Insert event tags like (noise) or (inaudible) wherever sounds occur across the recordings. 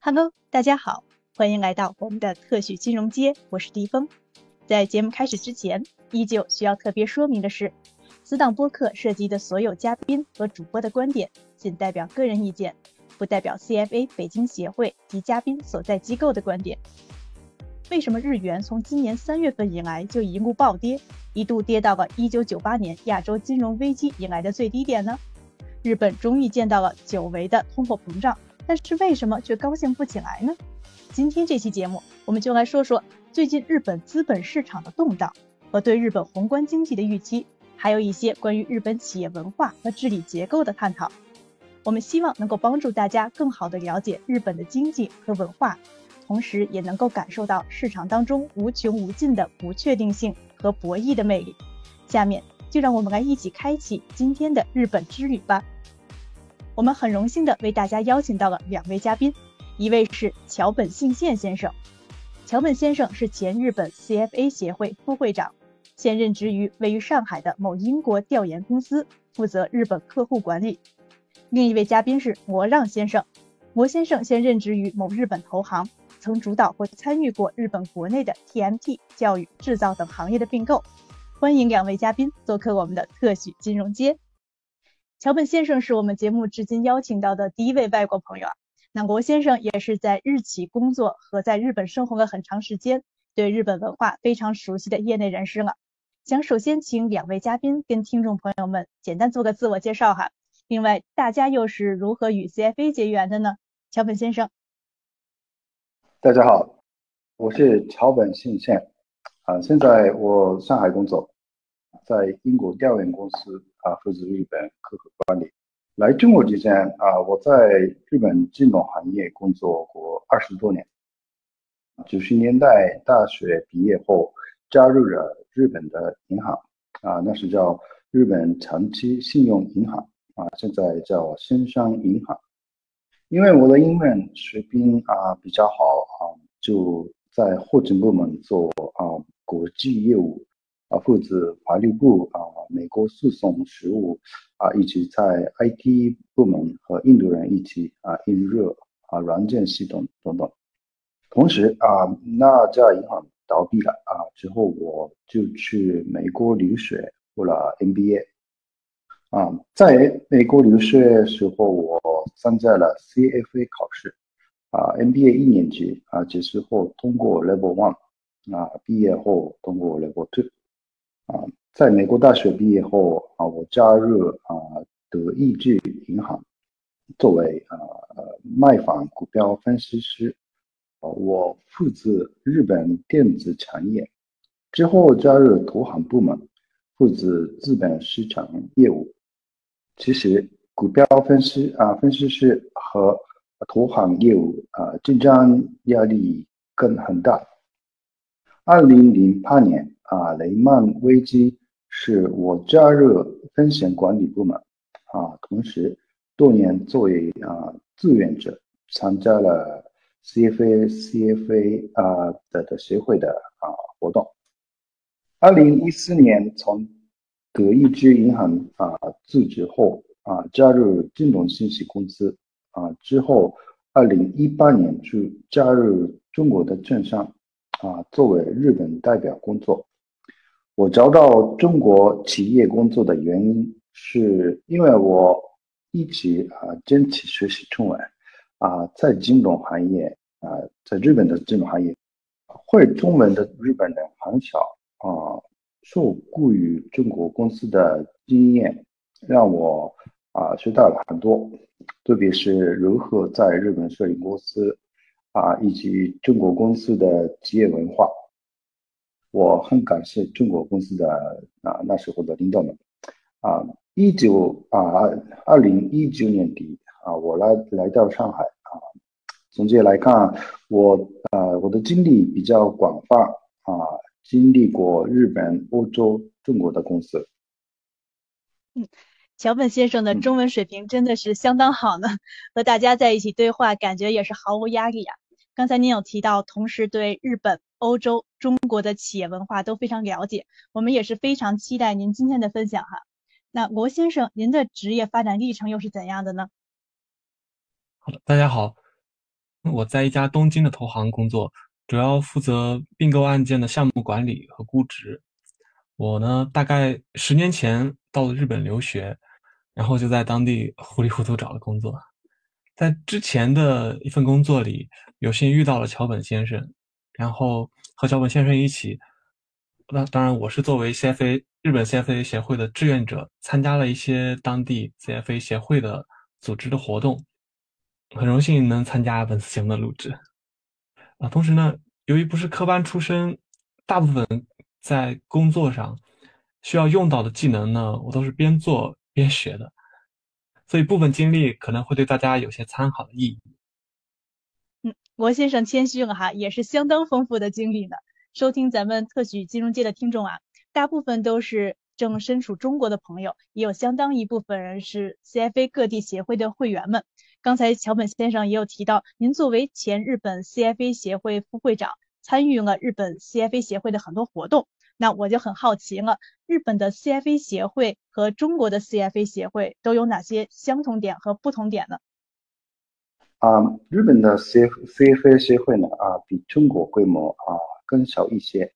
Hello，大家好，欢迎来到我们的特许金融街，我是迪峰。在节目开始之前，依旧需要特别说明的是，此档播客涉及的所有嘉宾和主播的观点仅代表个人意见，不代表 CFA 北京协会及嘉宾所在机构的观点。为什么日元从今年三月份以来就一路暴跌，一度跌到了1998年亚洲金融危机以来的最低点呢？日本终于见到了久违的通货膨胀。但是为什么却高兴不起来呢？今天这期节目，我们就来说说最近日本资本市场的动荡和对日本宏观经济的预期，还有一些关于日本企业文化和治理结构的探讨。我们希望能够帮助大家更好地了解日本的经济和文化，同时也能够感受到市场当中无穷无尽的不确定性和博弈的魅力。下面就让我们来一起开启今天的日本之旅吧。我们很荣幸的为大家邀请到了两位嘉宾，一位是桥本信宪先生。桥本先生是前日本 CFA 协会副会长，现任职于位于上海的某英国调研公司，负责日本客户管理。另一位嘉宾是魔让先生，魔先生现任职于某日本投行，曾主导或参与过日本国内的 TMT、教育、制造等行业的并购。欢迎两位嘉宾做客我们的特许金融街。桥本先生是我们节目至今邀请到的第一位外国朋友啊。那国先生也是在日企工作和在日本生活了很长时间，对日本文化非常熟悉的业内人士了。想首先请两位嘉宾跟听众朋友们简单做个自我介绍哈。另外，大家又是如何与 CFA 结缘的呢？桥本先生，大家好，我是桥本信宪啊，现在我上海工作。在英国调研公司啊，负责日本客户管理。来中国之前啊，我在日本金融行业工作过二十多年。九十年代大学毕业后，加入了日本的银行啊，那是叫日本长期信用银行啊，现在叫新商银行。因为我的英文水平啊比较好啊，就在后勤部门做啊国际业务。啊，负责法律部啊，美国诉讼实务啊，以及在 IT 部门和印度人一起啊，印热啊，软件系统等等。同时啊，那家银行倒闭了啊，之后我就去美国留学，读了 MBA。啊，在美国留学时候，我参加了 CFA 考试啊，MBA 一年级啊，结束后通过 Level One 啊，毕业后通过 Level Two。啊，在美国大学毕业后啊，我加入啊德意志银行，作为啊卖方股票分析师，啊，我负责日本电子产业。之后加入投行部门，负责资本市场业务。其实股票分析啊分析师和投行业务啊竞争压力更很大。二零零八年。啊，雷曼危机是我加入风险管理部门啊，同时多年作为啊志愿者参加了 CFA CFA 啊的的协会的啊活动。二零一四年从德意志银行啊辞职后啊，加入金融信息公司啊，之后二零一八年就加入中国的券商啊，作为日本代表工作。我找到中国企业工作的原因，是因为我一直啊坚持学习中文啊，在金融行业啊，在日本的金融行业，会中文的日本人很少啊，受雇于中国公司的经验让我啊学到了很多，特别是如何在日本设立公司啊，以及中国公司的企业文化。我很感谢中国公司的啊那时候的领导们啊，一九啊二零一九年底啊，我来来到上海啊，总结来看，我啊我的经历比较广泛啊，经历过日本、欧洲、中国的公司。嗯，桥本先生的中文水平真的是相当好呢，和大家在一起对话，感觉也是毫无压力啊。刚才您有提到，同时对日本。欧洲、中国的企业文化都非常了解，我们也是非常期待您今天的分享哈。那罗先生，您的职业发展历程又是怎样的呢？好，大家好。我在一家东京的投行工作，主要负责并购案件的项目管理和估值。我呢，大概十年前到了日本留学，然后就在当地糊里糊涂找了工作。在之前的一份工作里，有幸遇到了桥本先生，然后和小本先生一起，那当然我是作为 CFA 日本 CFA 协会的志愿者，参加了一些当地 CFA 协会的组织的活动。很荣幸能参加本次节目的录制啊！同时呢，由于不是科班出身，大部分在工作上需要用到的技能呢，我都是边做边学的，所以部分经历可能会对大家有些参考的意义。嗯，罗先生谦虚了哈，也是相当丰富的经历呢。收听咱们特许金融界的听众啊，大部分都是正身处中国的朋友，也有相当一部分人是 CFA 各地协会的会员们。刚才桥本先生也有提到，您作为前日本 CFA 协会副会长，参与了日本 CFA 协会的很多活动。那我就很好奇了，日本的 CFA 协会和中国的 CFA 协会都有哪些相同点和不同点呢？啊，日本的 CFA 协会呢，啊，比中国规模啊更小一些，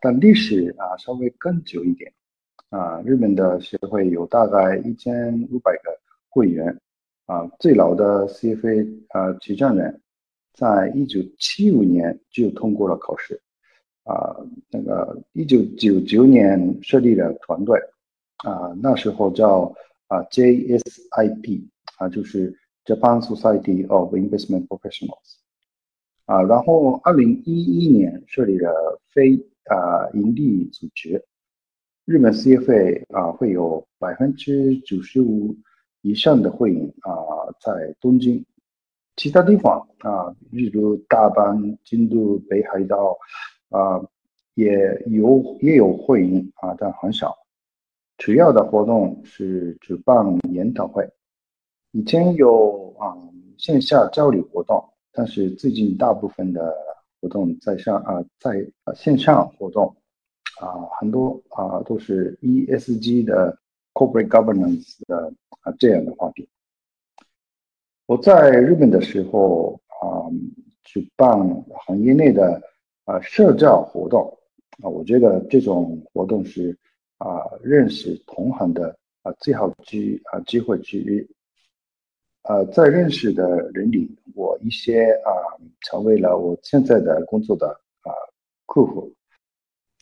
但历史啊稍微更久一点。啊，日本的协会有大概一千五百个会员。啊，最老的 CFA 啊执证人，在一九七五年就通过了考试。啊，那个一九九九年设立了团队，啊，那时候叫啊 JSIP，啊就是 Japan Society of Investment Professionals。啊，然后二零一一年设立了非啊盈利组织，日本 CFA 啊会有百分之九十五。以上的会员啊，在东京，其他地方啊，例如大阪、京都、北海道啊，也有也有会员啊，但很少。主要的活动是举办研讨会，以前有啊线下交流活动，但是最近大部分的活动在上啊，在线上活动啊，很多啊都是 ESG 的。Corporate governance 的啊这样的话题，我在日本的时候啊，举办行业内的啊社交活动啊，我觉得这种活动是啊认识同行的啊最好机啊机会之一。呃，在认识的人里，我一些啊成为了我现在的工作的啊客户。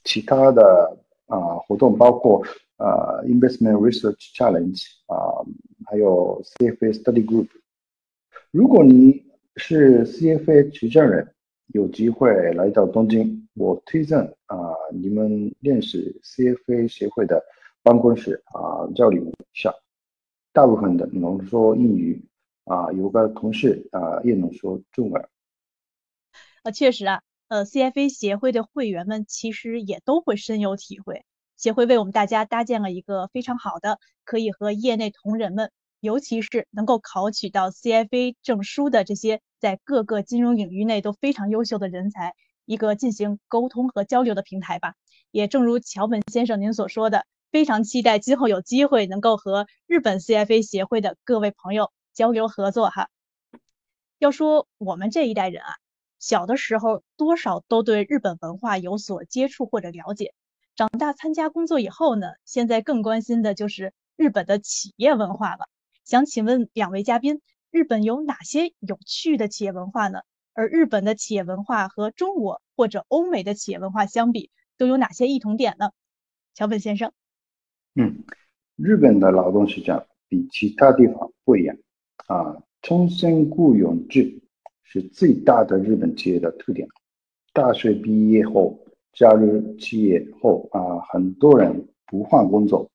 其他的啊活动包括。呃，Investment Research Challenge 啊，还有 CFA Study Group。如果你是 CFA 持证人，有机会来到东京，我推荐啊，你们认识 CFA 协会的办公室啊，交流一下。大部分的能说英语啊，有个同事啊也能说中文。啊，确实啊，呃，CFA 协会的会员们其实也都会深有体会。协会为我们大家搭建了一个非常好的，可以和业内同仁们，尤其是能够考取到 CFA 证书的这些在各个金融领域内都非常优秀的人才，一个进行沟通和交流的平台吧。也正如桥本先生您所说的，非常期待今后有机会能够和日本 CFA 协会的各位朋友交流合作哈。要说我们这一代人啊，小的时候多少都对日本文化有所接触或者了解。长大参加工作以后呢，现在更关心的就是日本的企业文化了。想请问两位嘉宾，日本有哪些有趣的企业文化呢？而日本的企业文化和中国或者欧美的企业文化相比，都有哪些异同点呢？桥本先生，嗯，日本的劳动市场比其他地方不一样啊，终身雇佣制是最大的日本企业的特点。大学毕业后。加入企业后啊，很多人不换工作，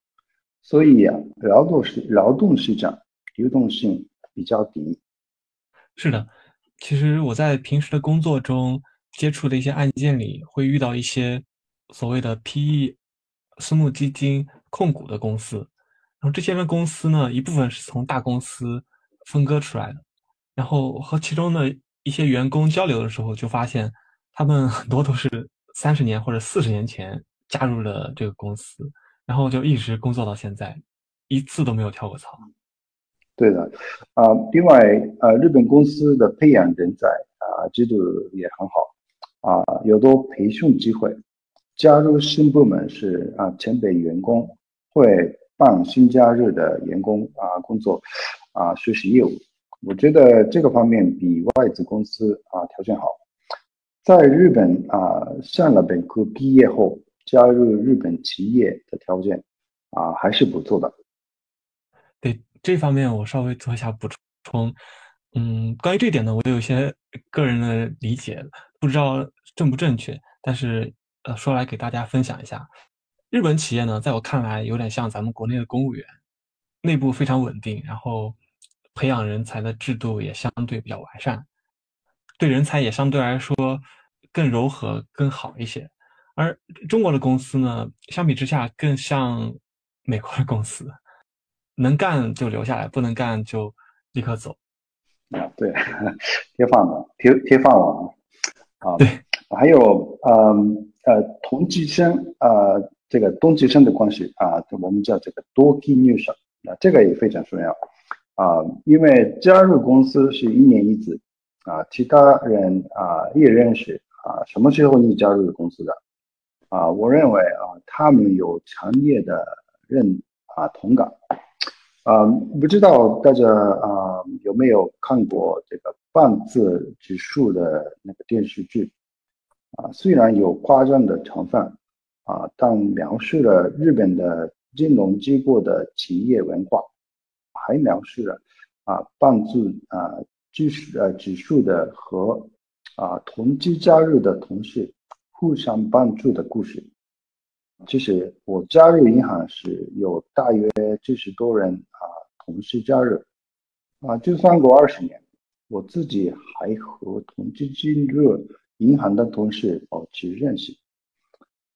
所以啊，劳动市劳动市场流动性比较低。是的，其实我在平时的工作中接触的一些案件里，会遇到一些所谓的 PE 私募基金控股的公司，然后这些公司呢，一部分是从大公司分割出来的，然后和其中的一些员工交流的时候，就发现他们很多都是。三十年或者四十年前加入了这个公司，然后就一直工作到现在，一次都没有跳过槽。对的，啊，另外，呃，日本公司的培养人才啊，制度也很好啊，有多培训机会。加入新部门是啊，前辈员工会帮新加入的员工啊工作啊学习业务。我觉得这个方面比外资公司啊条件好。在日本啊，上了本科毕业后加入日本企业的条件啊还是不错的。对这方面我稍微做一下补充。嗯，关于这点呢，我有些个人的理解，不知道正不正确，但是呃说来给大家分享一下。日本企业呢，在我看来有点像咱们国内的公务员，内部非常稳定，然后培养人才的制度也相对比较完善，对人才也相对来说。更柔和、更好一些，而中国的公司呢，相比之下更像美国的公司，能干就留下来，不能干就立刻走。啊，对，铁饭碗，铁铁饭碗啊。对，还有呃呃同级生呃这个同级生的关系啊，我们叫这个多基女生啊，这个也非常重要啊，因为加入公司是一年一次啊，其他人啊也认识。啊，什么时候你加入公司的？啊，我认为啊，他们有强烈的认啊同感。啊，不知道大家啊有没有看过这个半字指数的那个电视剧？啊，虽然有夸张的成分啊，但描述了日本的金融机构的企业文化，还描述了啊帮助啊指数呃指数的和。啊，同期加入的同事互相帮助的故事。其实我加入银行时有大约七十多人啊，同事加入啊，就算过二十年，我自己还和同期进入银行的同事保持联系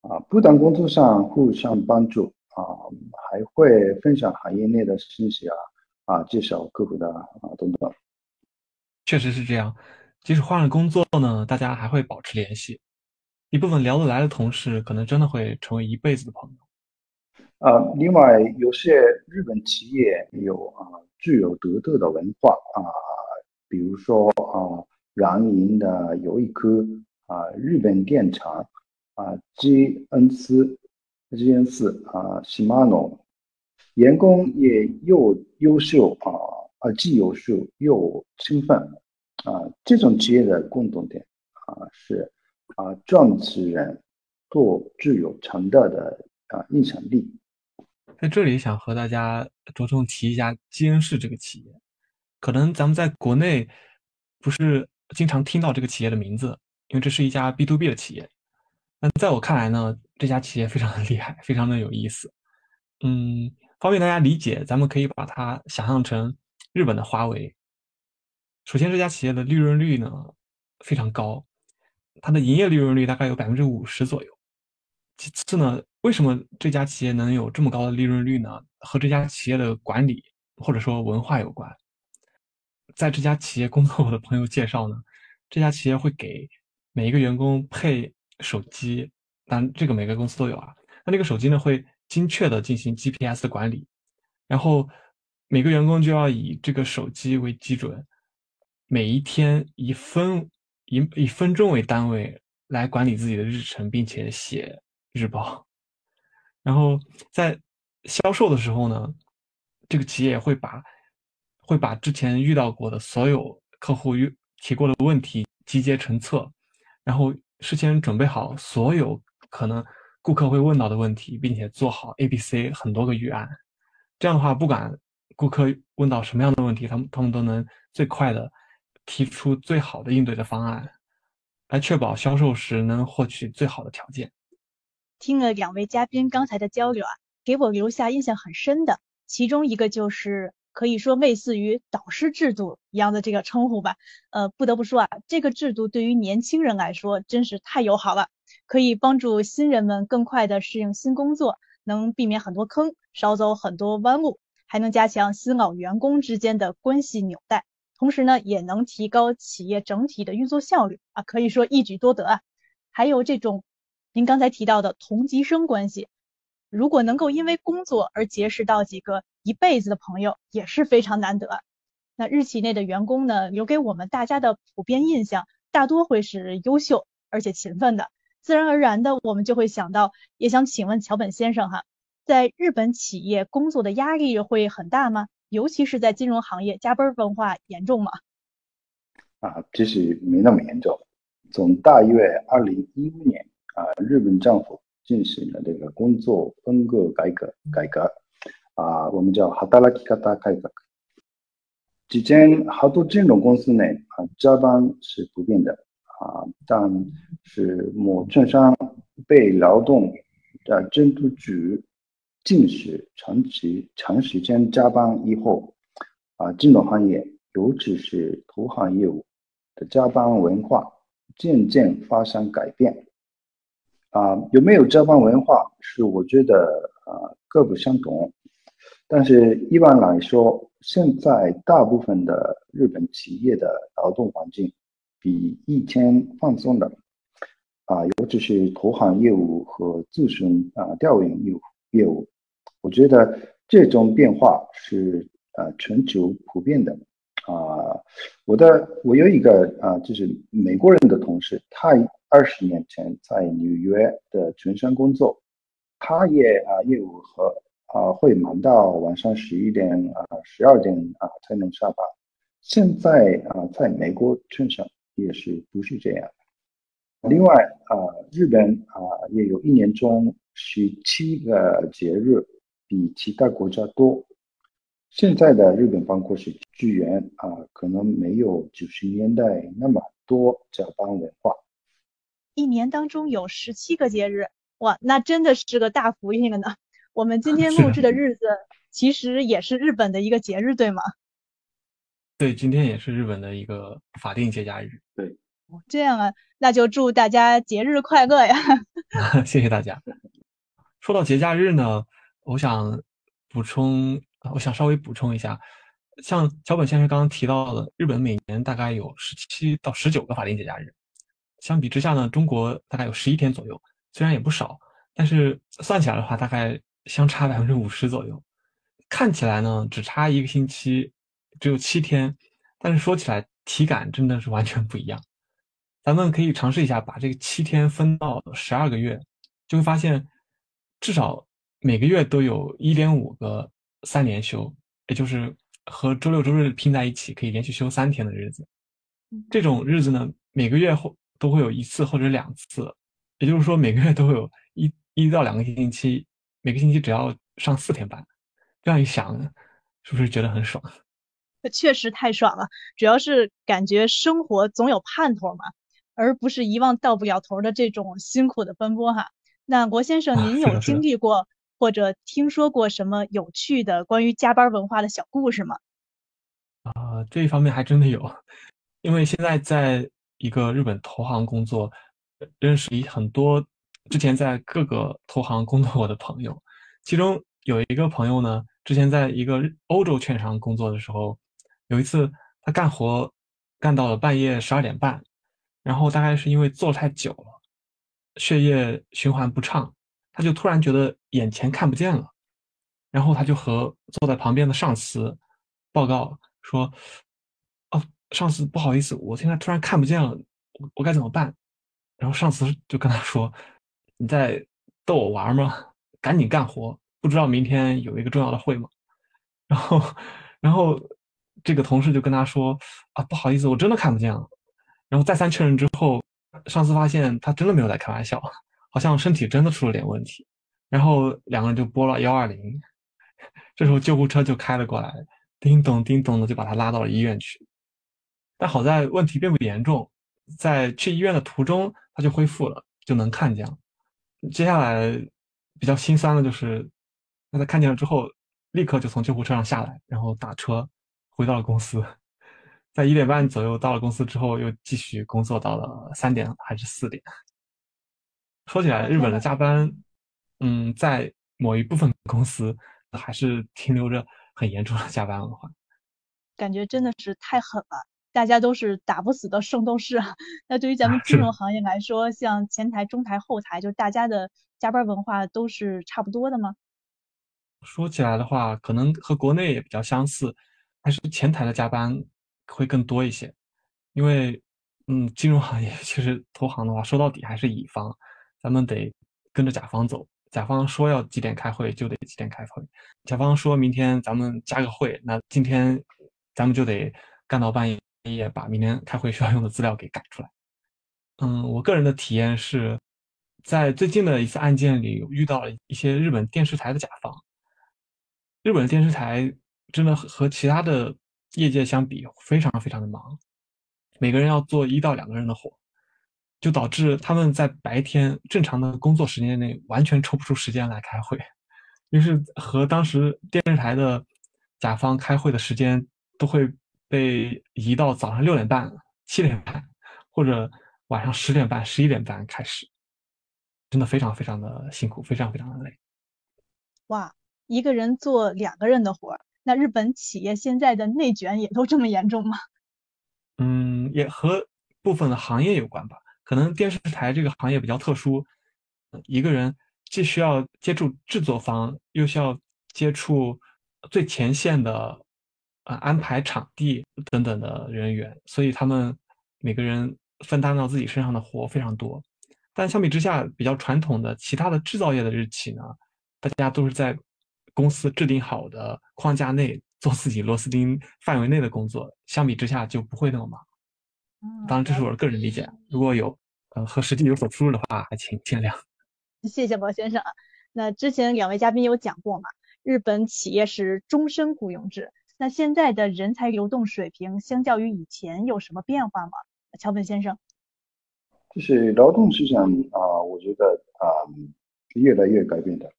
啊，不但工作上互相帮助啊，还会分享行业内的信息啊啊，介绍客户的啊等等。确实是这样。即使换了工作呢，大家还会保持联系。一部分聊得来的同事，可能真的会成为一辈子的朋友。啊，另外，有些日本企业有啊具有独特的文化啊，比如说啊，燃银的有一颗啊，日本电厂啊，G N 斯，G N 四啊，西马诺，员工也又优秀啊，啊，既优秀又兴奋。啊，这种企业的共同点啊是啊，创始人做具有强大的啊影响力。在这里想和大家着重提一下基恩士这个企业，可能咱们在国内不是经常听到这个企业的名字，因为这是一家 B to B 的企业。那在我看来呢，这家企业非常的厉害，非常的有意思。嗯，方便大家理解，咱们可以把它想象成日本的华为。首先，这家企业的利润率呢非常高，它的营业利润率大概有百分之五十左右。其次呢，为什么这家企业能有这么高的利润率呢？和这家企业的管理或者说文化有关。在这家企业工作的朋友介绍呢，这家企业会给每一个员工配手机，但这个每个公司都有啊。那这个手机呢会精确的进行 GPS 的管理，然后每个员工就要以这个手机为基准。每一天以分以以分钟为单位来管理自己的日程，并且写日报。然后在销售的时候呢，这个企业会把会把之前遇到过的所有客户遇提过的问题集结成册，然后事先准备好所有可能顾客会问到的问题，并且做好 A、B、C 很多个预案。这样的话，不管顾客问到什么样的问题，他们他们都能最快的。提出最好的应对的方案，来确保销售时能获取最好的条件。听了两位嘉宾刚才的交流啊，给我留下印象很深的，其中一个就是可以说类似于导师制度一样的这个称呼吧。呃，不得不说啊，这个制度对于年轻人来说真是太友好了，可以帮助新人们更快的适应新工作，能避免很多坑，少走很多弯路，还能加强新老员工之间的关系纽带。同时呢，也能提高企业整体的运作效率啊，可以说一举多得啊。还有这种您刚才提到的同级生关系，如果能够因为工作而结识到几个一辈子的朋友，也是非常难得。那日企内的员工呢，留给我们大家的普遍印象大多会是优秀而且勤奋的。自然而然的，我们就会想到，也想请问桥本先生哈，在日本企业工作的压力会很大吗？尤其是在金融行业，加班文化严重吗？啊，其实没那么严重。从大约二零一五年啊，日本政府进行了这个工作分割改革，改革啊，我们叫哈达拉基卡达改革。之前好多金融公司呢啊，加班是不变的。啊，但是某券商被劳动的监督局禁止长期长时间加班以后，啊，金融行业尤其是投行业务的加班文化渐渐发生改变。啊，有没有加班文化是我觉得啊各不相同，但是一般来说，现在大部分的日本企业的劳动环境。比以前放松的啊，尤其是投行业务和自身啊调研业务业务，我觉得这种变化是啊全球普遍的啊。我的我有一个啊，就是美国人的同事，他二十年前在纽约的券商工作，他也啊业务和啊会忙到晚上十一点啊十二点啊才能下班。现在啊，在美国券商。也是不是这样？另外啊，日本啊也有一年中十七个节日，比其他国家多。现在的日本办公室职员啊，可能没有九十年代那么多加班文化。一年当中有十七个节日，哇，那真的是个大福音了呢。我们今天录制的日子，其实也是日本的一个节日，对吗？对，今天也是日本的一个法定节假日。对，这样啊，那就祝大家节日快乐呀！(laughs) (laughs) 谢谢大家。说到节假日呢，我想补充，我想稍微补充一下，像桥本先生刚刚提到的，日本每年大概有十七到十九个法定节假日，相比之下呢，中国大概有十一天左右，虽然也不少，但是算起来的话，大概相差百分之五十左右，看起来呢，只差一个星期。只有七天，但是说起来体感真的是完全不一样。咱们可以尝试一下，把这个七天分到十二个月，就会发现至少每个月都有一点五个三连休，也就是和周六周日拼在一起，可以连续休三天的日子。这种日子呢，每个月后都会有一次或者两次，也就是说每个月都会有一一到两个星期，每个星期只要上四天班。这样一想，是不是觉得很爽？确实太爽了，主要是感觉生活总有盼头嘛，而不是一望到不了头的这种辛苦的奔波哈。那罗先生，您有经历过或者听说过什么有趣的关于加班文化的小故事吗？啊，这一方面还真的有，(laughs) 因为现在在一个日本投行工作，认识很多之前在各个投行工作过的朋友，其中有一个朋友呢，之前在一个欧洲券商工作的时候。有一次，他干活干到了半夜十二点半，然后大概是因为坐太久了，血液循环不畅，他就突然觉得眼前看不见了，然后他就和坐在旁边的上司报告说：“哦，上司，不好意思，我现在突然看不见了，我我该怎么办？”然后上司就跟他说：“你在逗我玩吗？赶紧干活，不知道明天有一个重要的会吗？” (laughs) 然后，然后。这个同事就跟他说：“啊，不好意思，我真的看不见了。”然后再三确认之后，上司发现他真的没有在开玩笑，好像身体真的出了点问题。然后两个人就拨了幺二零，这时候救护车就开了过来，叮咚叮咚的就把他拉到了医院去。但好在问题并不严重，在去医院的途中他就恢复了，就能看见了。接下来比较心酸的就是，那他看见了之后，立刻就从救护车上下来，然后打车。回到了公司，在一点半左右到了公司之后，又继续工作到了三点还是四点。说起来，日本的加班，嗯，在某一部分公司还是停留着很严重的加班文化，感觉真的是太狠了。大家都是打不死的圣斗士啊。那对于咱们金融行业来说，像前台、中台、后台，就大家的加班文化都是差不多的吗？说起来的话，可能和国内也比较相似。还是前台的加班会更多一些，因为嗯，金融行业 (laughs) 其实投行的话，说到底还是乙方，咱们得跟着甲方走。甲方说要几点开会，就得几点开会。甲方说明天咱们加个会，那今天咱们就得干到半夜，把明天开会需要用的资料给赶出来。嗯，我个人的体验是，在最近的一次案件里遇到了一些日本电视台的甲方。日本电视台真的和其他的业界相比，非常非常的忙，每个人要做一到两个人的活，就导致他们在白天正常的工作时间内完全抽不出时间来开会，于是和当时电视台的甲方开会的时间都会被移到早上六点半、七点半，或者晚上十点半、十一点半开始，真的非常非常的辛苦，非常非常的累。哇！一个人做两个人的活儿，那日本企业现在的内卷也都这么严重吗？嗯，也和部分的行业有关吧。可能电视台这个行业比较特殊，一个人既需要接触制作方，又需要接触最前线的啊安排场地等等的人员，所以他们每个人分担到自己身上的活非常多。但相比之下，比较传统的其他的制造业的日企呢，大家都是在。公司制定好的框架内做自己螺丝钉范围内的工作，相比之下就不会那么忙。当然这是我的个人理解，如果有呃和实际有所出入的话，还请见谅。(laughs) 谢谢毛先生。那之前两位嘉宾有讲过嘛，日本企业是终身雇佣制。那现在的人才流动水平相较于以前有什么变化吗？桥本先生，就是劳动市场啊，我觉得啊越来越改变的。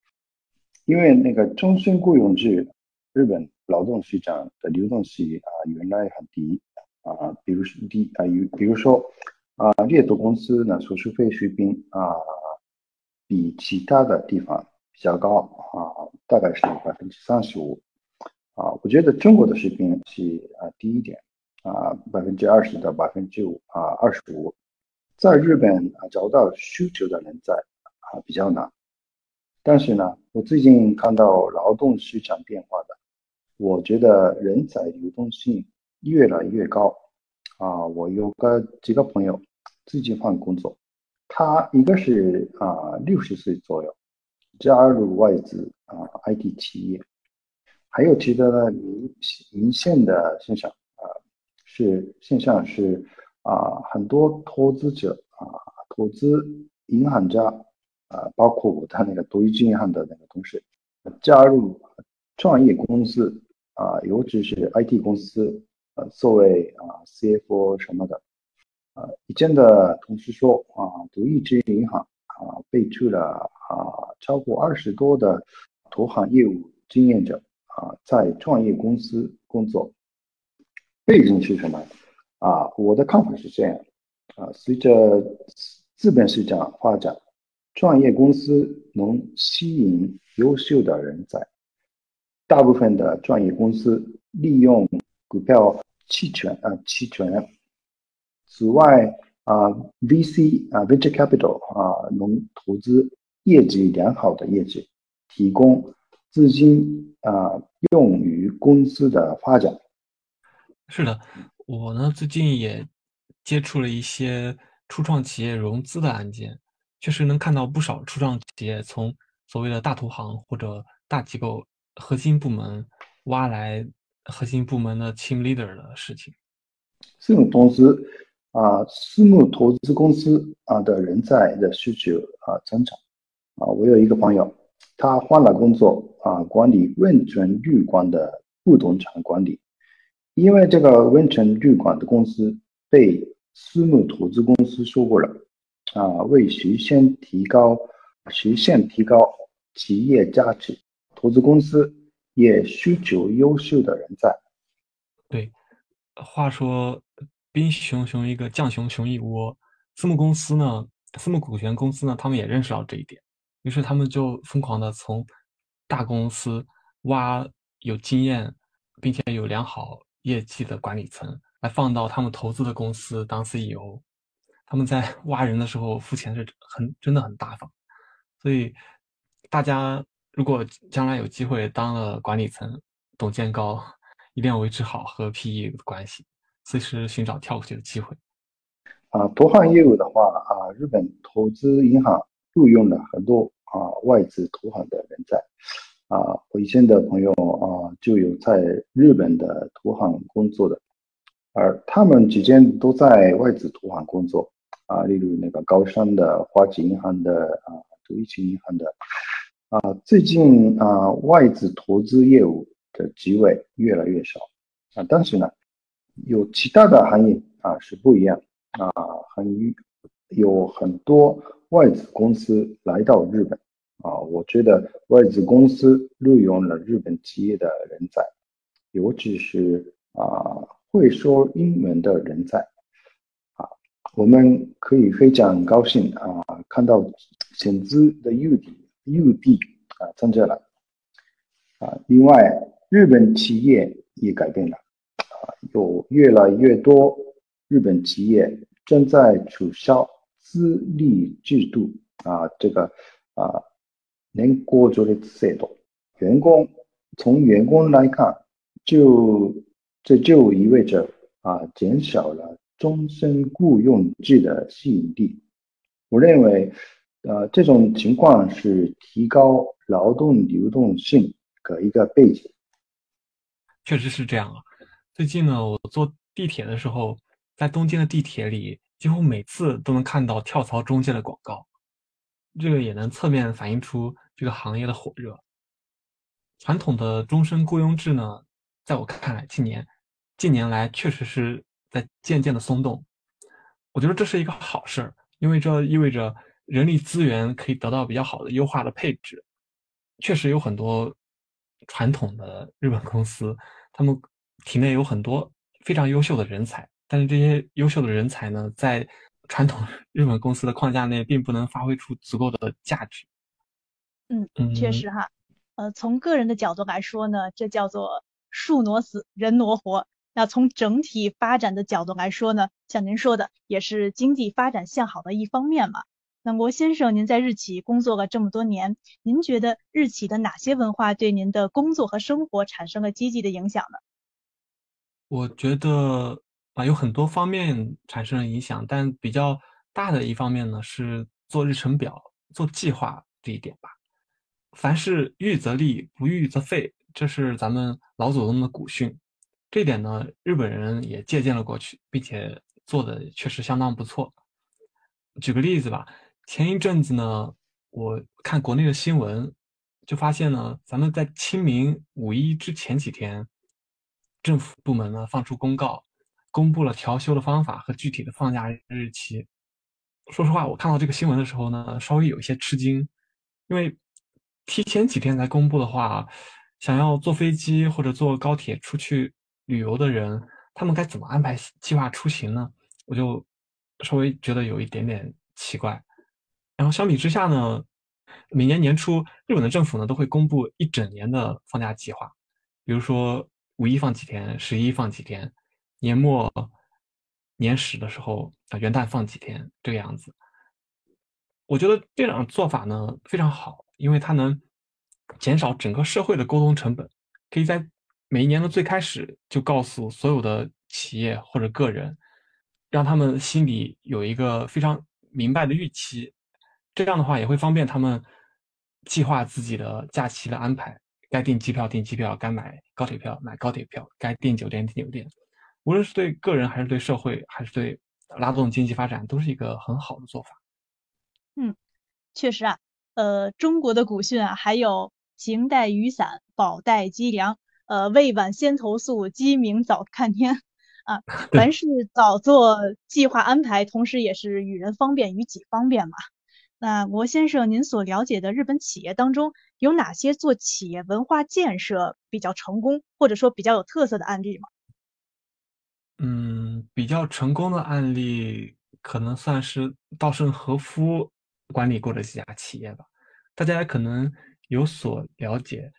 因为那个终身雇佣制，日本劳动市场的流动性啊原来很低啊，比如说低啊，有比如说啊，猎头公司呢手续费水平啊比其他的地方比较高啊，大概是百分之三十五啊，我觉得中国的水平是啊低一点啊，百分之二十到百分之五啊二十五，在日本啊找到需求的人在啊比较难。但是呢，我最近看到劳动市场变化的，我觉得人才流动性越来越高啊！我有个几个朋友最近换工作，他一个是啊六十岁左右加入外资啊 IT 企业，还有其他的明明显的现象啊是现象是啊很多投资者啊投资银行家。啊，包括我他那个独一银行的那个同事，加入创业公司啊，尤其是 IT 公司，呃，作为啊 CFO 什么的，啊，以前的同事说啊，独一之银行啊，备注了啊超过二十多的投行业务经验者啊，在创业公司工作，背景是什么？啊，我的看法是这样，啊，随着资本市场发展。创业公司能吸引优秀的人才，大部分的创业公司利用股票期权啊期权。此外啊，VC 啊 venture capital 啊能投资业绩良好的业绩，提供资金啊用于公司的发展。是的，我呢最近也接触了一些初创企业融资的案件。确实能看到不少初创企业从所谓的大投行或者大机构核心部门挖来核心部门的 team leader 的事情。私募投资啊，私募投资公司啊的人才的需求啊增长啊，我有一个朋友，他换了工作啊，管理温泉旅馆的不动产管理，因为这个温泉旅馆的公司被私募投资公司收购了。啊，为实现提高实现提高企业价值，投资公司也需求优秀的人才。对，话说兵熊熊一个将熊熊一窝，私募公司呢，私募股权公司呢，他们也认识到这一点，于是他们就疯狂的从大公司挖有经验并且有良好业绩的管理层来放到他们投资的公司当 CEO。他们在 (laughs) 挖人的时候付钱是很真的很大方，所以大家如果将来有机会当了管理层、董监高，一定要维持好和 PE 的关系，随时寻找跳过去的机会。啊，投行业务的话啊，日本投资银行录用了很多啊外资投行的人才。啊，我以前的朋友啊，就有在日本的投行工作的，而他们之间都在外资投行工作啊，例如那个高山的、花旗银行的啊、德意志银行的。啊，最近啊，外资投资业务的机会越来越少。啊，但是呢，有其他的行业啊是不一样。啊，很有很多外资公司来到日本。啊，我觉得外资公司录用了日本企业的人才，尤其是啊会说英文的人才，我们可以非常高兴啊看到潜资的 UD UD 啊增加了，啊，另外日本企业也改变了，啊，有越来越多日本企业正在取消资历制度啊，这个啊。能过着的制度，员工从员工来看，就这就意味着啊，减少了终身雇佣制的吸引力。我认为，呃，这种情况是提高劳动流动性的一个背景。确实是这样啊。最近呢，我坐地铁的时候，在东京的地铁里，几乎每次都能看到跳槽中介的广告。这个也能侧面反映出这个行业的火热。传统的终身雇佣制呢，在我看来，近年近年来确实是在渐渐的松动。我觉得这是一个好事儿，因为这意味着人力资源可以得到比较好的优化的配置。确实有很多传统的日本公司，他们体内有很多非常优秀的人才，但是这些优秀的人才呢，在传统日本公司的框架内，并不能发挥出足够的价值。嗯，确实哈。呃，从个人的角度来说呢，这叫做树挪死，人挪活。那从整体发展的角度来说呢，像您说的，也是经济发展向好的一方面嘛。那罗先生，您在日企工作了这么多年，您觉得日企的哪些文化对您的工作和生活产生了积极的影响呢？我觉得。啊，有很多方面产生了影响，但比较大的一方面呢是做日程表、做计划这一点吧。凡事预则立，不预则废，这是咱们老祖宗的古训。这点呢，日本人也借鉴了过去，并且做的确实相当不错。举个例子吧，前一阵子呢，我看国内的新闻，就发现呢，咱们在清明、五一之前几天，政府部门呢放出公告。公布了调休的方法和具体的放假日期。说实话，我看到这个新闻的时候呢，稍微有一些吃惊，因为提前几天才公布的话，想要坐飞机或者坐高铁出去旅游的人，他们该怎么安排计划出行呢？我就稍微觉得有一点点奇怪。然后相比之下呢，每年年初日本的政府呢都会公布一整年的放假计划，比如说五一放几天，十一放几天。年末、年始的时候啊，元旦放几天这个样子。我觉得这种做法呢非常好，因为它能减少整个社会的沟通成本，可以在每一年的最开始就告诉所有的企业或者个人，让他们心里有一个非常明白的预期。这样的话也会方便他们计划自己的假期的安排，该订机票订机票，该买高铁票买高铁票，该订酒店订酒店。无论是对个人，还是对社会，还是对拉动经济发展，都是一个很好的做法。嗯，确实啊，呃，中国的古训啊，还有“行带雨伞，饱带鸡粮”，呃，“未晚先投宿，鸡鸣早看天”啊，(laughs) 凡事早做计划安排，同时也是与人方便，与己方便嘛。那罗先生，您所了解的日本企业当中，有哪些做企业文化建设比较成功，或者说比较有特色的案例吗？嗯，比较成功的案例可能算是稻盛和夫管理过的几家企业吧。大家可能有所了解，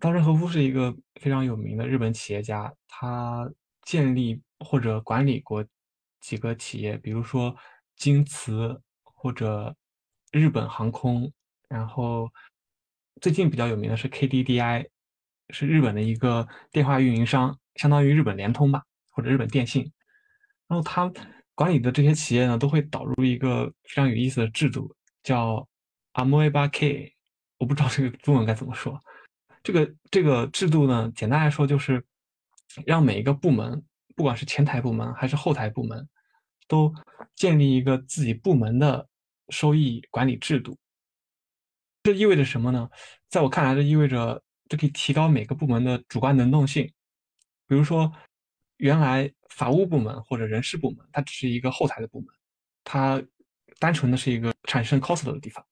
稻盛和夫是一个非常有名的日本企业家，他建立或者管理过几个企业，比如说京瓷或者日本航空，然后最近比较有名的是 KDDI，是日本的一个电话运营商，相当于日本联通吧。或者日本电信，然后他管理的这些企业呢，都会导入一个非常有意思的制度，叫 Amoeba K，我不知道这个中文该怎么说。这个这个制度呢，简单来说就是让每一个部门，不管是前台部门还是后台部门，都建立一个自己部门的收益管理制度。这意味着什么呢？在我看来，这意味着这可以提高每个部门的主观能动性。比如说，原来法务部门或者人事部门，它只是一个后台的部门，它单纯的是一个产生 cost 的地方。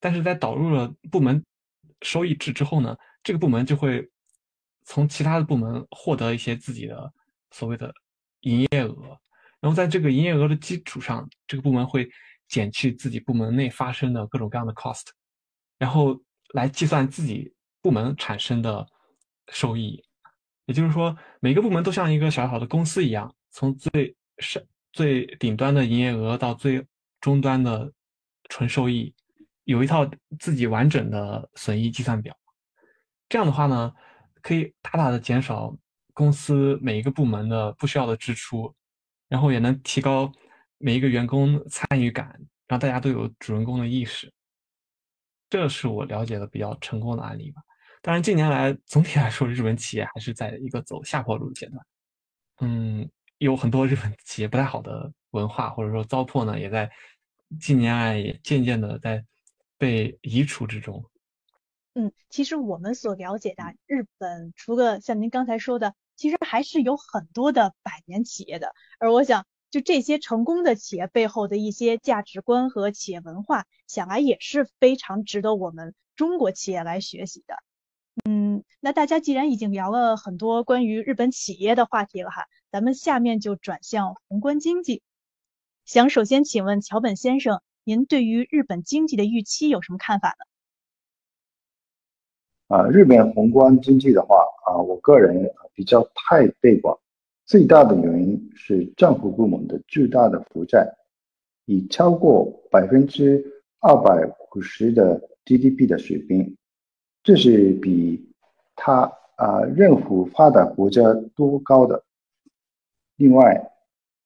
但是在导入了部门收益制之后呢，这个部门就会从其他的部门获得一些自己的所谓的营业额，然后在这个营业额的基础上，这个部门会减去自己部门内发生的各种各样的 cost，然后来计算自己部门产生的收益。也就是说，每个部门都像一个小小的公司一样，从最上最顶端的营业额到最终端的纯收益，有一套自己完整的损益计算表。这样的话呢，可以大大的减少公司每一个部门的不需要的支出，然后也能提高每一个员工参与感，让大家都有主人公的意识。这是我了解的比较成功的案例吧。当然，近年来总体来说，日本企业还是在一个走下坡路的阶段。嗯，有很多日本企业不太好的文化或者说糟粕呢，也在近年来也渐渐的在被移除之中。嗯，其实我们所了解的日本，除了像您刚才说的，其实还是有很多的百年企业的。而我想，就这些成功的企业背后的一些价值观和企业文化，想来也是非常值得我们中国企业来学习的。嗯，那大家既然已经聊了很多关于日本企业的话题了哈，咱们下面就转向宏观经济。想首先请问桥本先生，您对于日本经济的预期有什么看法呢？啊，日本宏观经济的话啊，我个人比较太悲观。最大的原因是政府部门的巨大的负债，已超过百分之二百五十的 GDP 的水平。这是比他啊任何发达国家都高的。另外，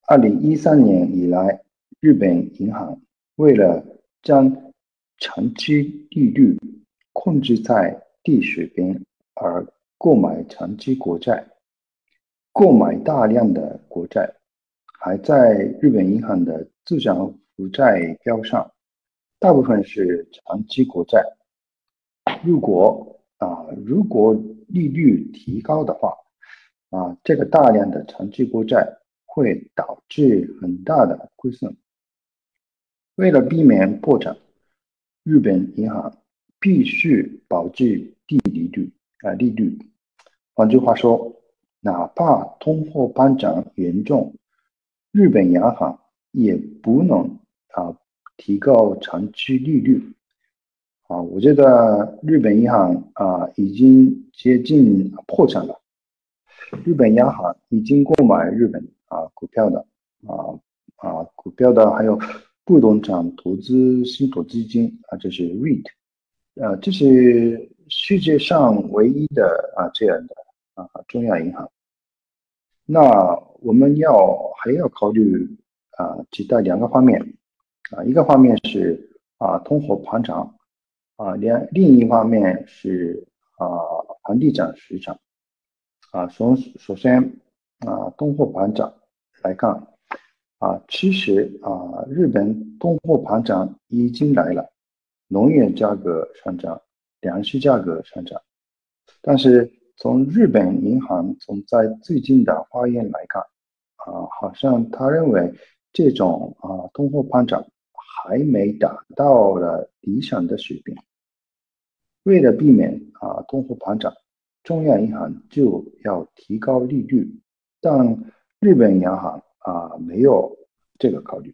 二零一三年以来，日本银行为了将长期利率控制在低水平而购买长期国债，购买大量的国债，还在日本银行的资产负债表上，大部分是长期国债。如果啊，如果利率提高的话，啊，这个大量的长期国债会导致很大的亏损。为了避免破产，日本银行必须保持低利率啊利率。换句话说，哪怕通货膨胀严重，日本央行也不能啊提高长期利率。啊，我觉得日本银行啊已经接近破产了。日本央行已经购买日本啊股票的啊啊股票的，还有不动产投资信托基金啊，这是 REIT，啊，这是世界上唯一的啊这样的啊中央银行。那我们要还要考虑啊其他两个方面啊，一个方面是啊通货膨胀。啊，另另一方面是啊，房地产市场啊，从首先啊，通货膨胀来看啊，其实啊，日本通货膨胀已经来了，能源价格上涨，粮食价格上涨，但是从日本银行从在最近的发言来看啊，好像他认为这种啊通货膨胀还没达到了理想的水平。为了避免啊通货膨胀，中央银行就要提高利率，但日本央行啊没有这个考虑。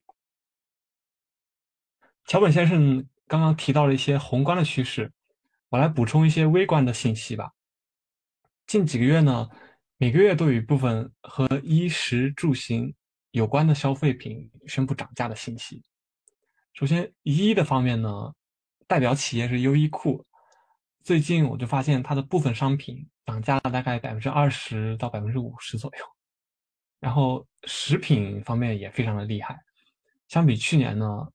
桥本先生刚刚提到了一些宏观的趋势，我来补充一些微观的信息吧。近几个月呢，每个月都有一部分和衣食住行有关的消费品宣布涨价的信息。首先，衣的方面呢，代表企业是优衣库。最近我就发现它的部分商品涨价了大概百分之二十到百分之五十左右，然后食品方面也非常的厉害。相比去年呢，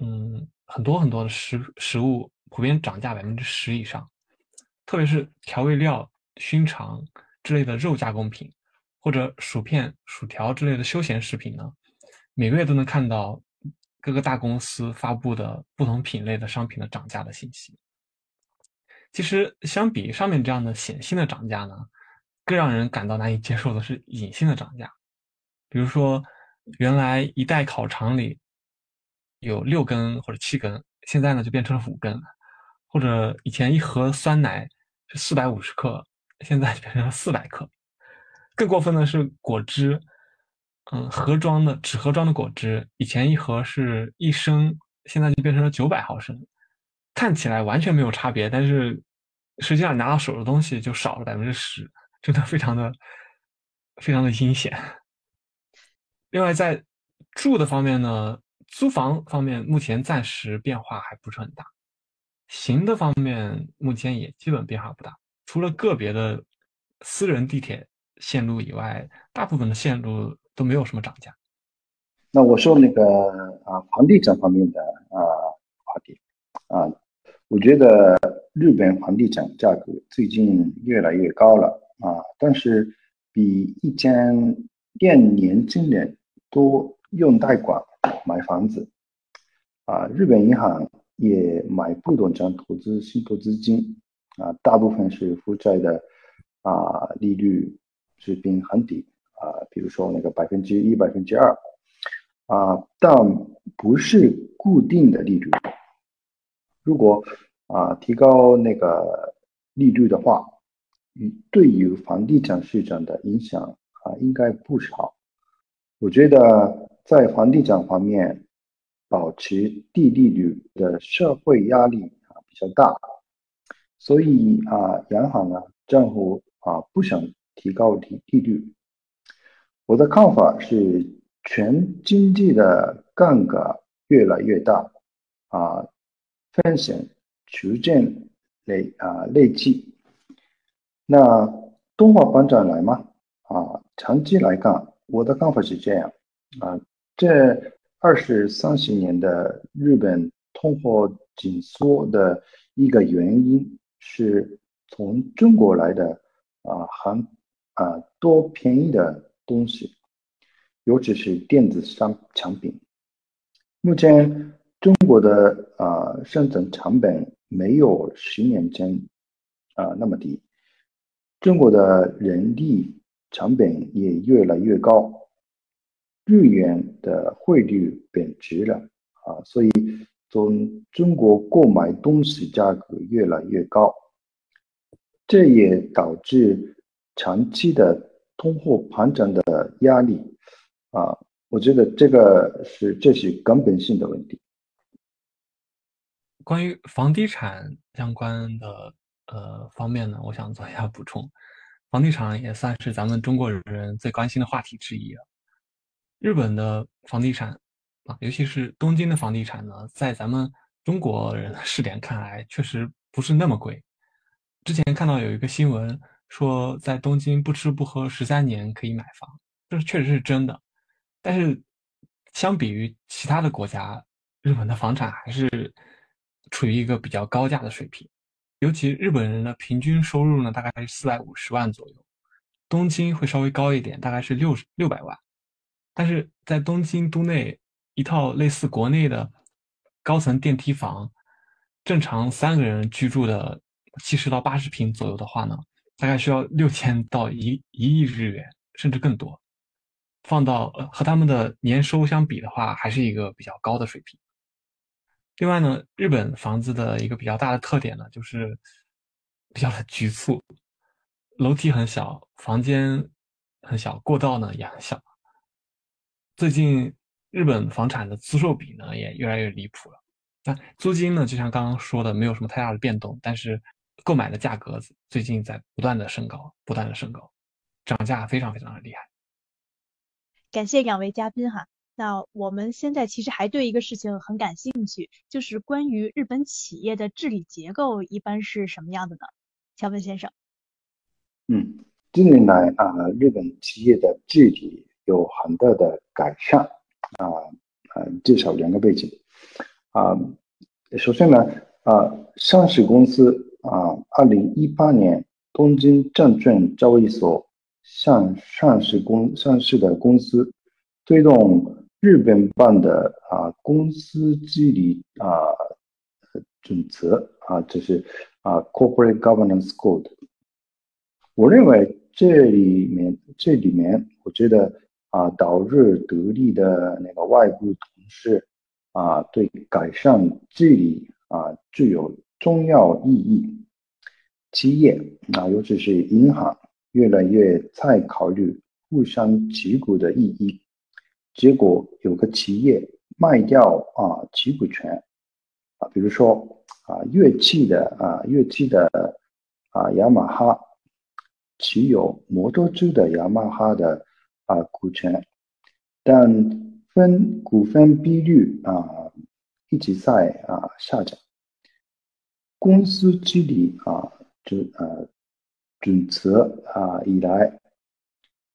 嗯，很多很多的食食物普遍涨价百分之十以上，特别是调味料、熏肠之类的肉加工品，或者薯片、薯条之类的休闲食品呢，每个月都能看到各个大公司发布的不同品类的商品的涨价的信息。其实，相比上面这样的显性的涨价呢，更让人感到难以接受的是隐性的涨价。比如说，原来一袋烤肠里有六根或者七根，现在呢就变成了五根；或者以前一盒酸奶是四百五十克，现在变成了四百克。更过分的是果汁，嗯，盒装的纸盒装的果汁，以前一盒是一升，现在就变成了九百毫升。看起来完全没有差别，但是实际上拿到手的东西就少了百分之十，真的非常的非常的阴险。另外，在住的方面呢，租房方面目前暂时变化还不是很大，行的方面目前也基本变化不大，除了个别的私人地铁线路以外，大部分的线路都没有什么涨价。那我说那个啊，房地产方面的啊话题啊。我觉得日本房地产价格最近越来越高了啊，但是比一间店年轻人多用贷款买房子啊，日本银行也买不动产投资信托资金啊，大部分是负债的啊，利率水平很低啊，比如说那个百分之一、百分之二啊，但不是固定的利率。如果啊提高那个利率的话，与对于房地产市场的影响啊应该不少。我觉得在房地产方面，保持低利率的社会压力啊比较大，所以啊央行呢政府啊不想提高利利率。我的看法是，全经济的杠杆越来越大啊。风险逐渐累啊累积，那通货膨胀来吗？啊，长期来看，我的看法是这样啊，这二十三十年的日本通货紧缩的一个原因是从中国来的啊很啊多便宜的东西，尤其是电子商产品，目前。中国的啊生产成本没有十年前啊那么低，中国的人力成本也越来越高，日元的汇率贬值了啊，所以从中国购买东西价格越来越高，这也导致长期的通货膨胀的压力啊，我觉得这个是这是根本性的问题。关于房地产相关的呃方面呢，我想做一下补充。房地产也算是咱们中国人最关心的话题之一了。日本的房地产啊，尤其是东京的房地产呢，在咱们中国人的视点看来，确实不是那么贵。之前看到有一个新闻说，在东京不吃不喝十三年可以买房，这确实是真的。但是相比于其他的国家，日本的房产还是。处于一个比较高价的水平，尤其日本人的平均收入呢，大概是四百五十万左右。东京会稍微高一点，大概是六六百万。但是在东京都内，一套类似国内的高层电梯房，正常三个人居住的七十到八十平左右的话呢，大概需要六千到一一亿日元，甚至更多。放到和他们的年收相比的话，还是一个比较高的水平。另外呢，日本房子的一个比较大的特点呢，就是比较的局促，楼梯很小，房间很小，过道呢也很小。最近日本房产的租售比呢也越来越离谱了。那租金呢，就像刚刚说的，没有什么太大的变动，但是购买的价格最近在不断的升高，不断的升高，涨价非常非常的厉害。感谢两位嘉宾哈。那我们现在其实还对一个事情很感兴趣，就是关于日本企业的治理结构一般是什么样的呢？乔文先生。嗯，近年来啊，日本企业的治理有很大的改善啊啊，介绍两个背景啊，首先呢啊，上市公司啊，二零一八年东京证券交易所向上市公上市的公司推动日本版的啊公司治理啊准则啊，这是啊 Corporate Governance Code。我认为这里面这里面，我觉得啊，导致得利的那个外部同事啊，对改善治理啊具有重要意义。企业啊，尤其是银行，越来越在考虑互相持股的意义。结果有个企业卖掉啊持股权啊，比如说啊乐器的啊乐器的啊雅马哈。持有摩托车的雅马哈的啊股权，但分股份比率啊一直在啊下降。公司治理啊准呃准则啊以来，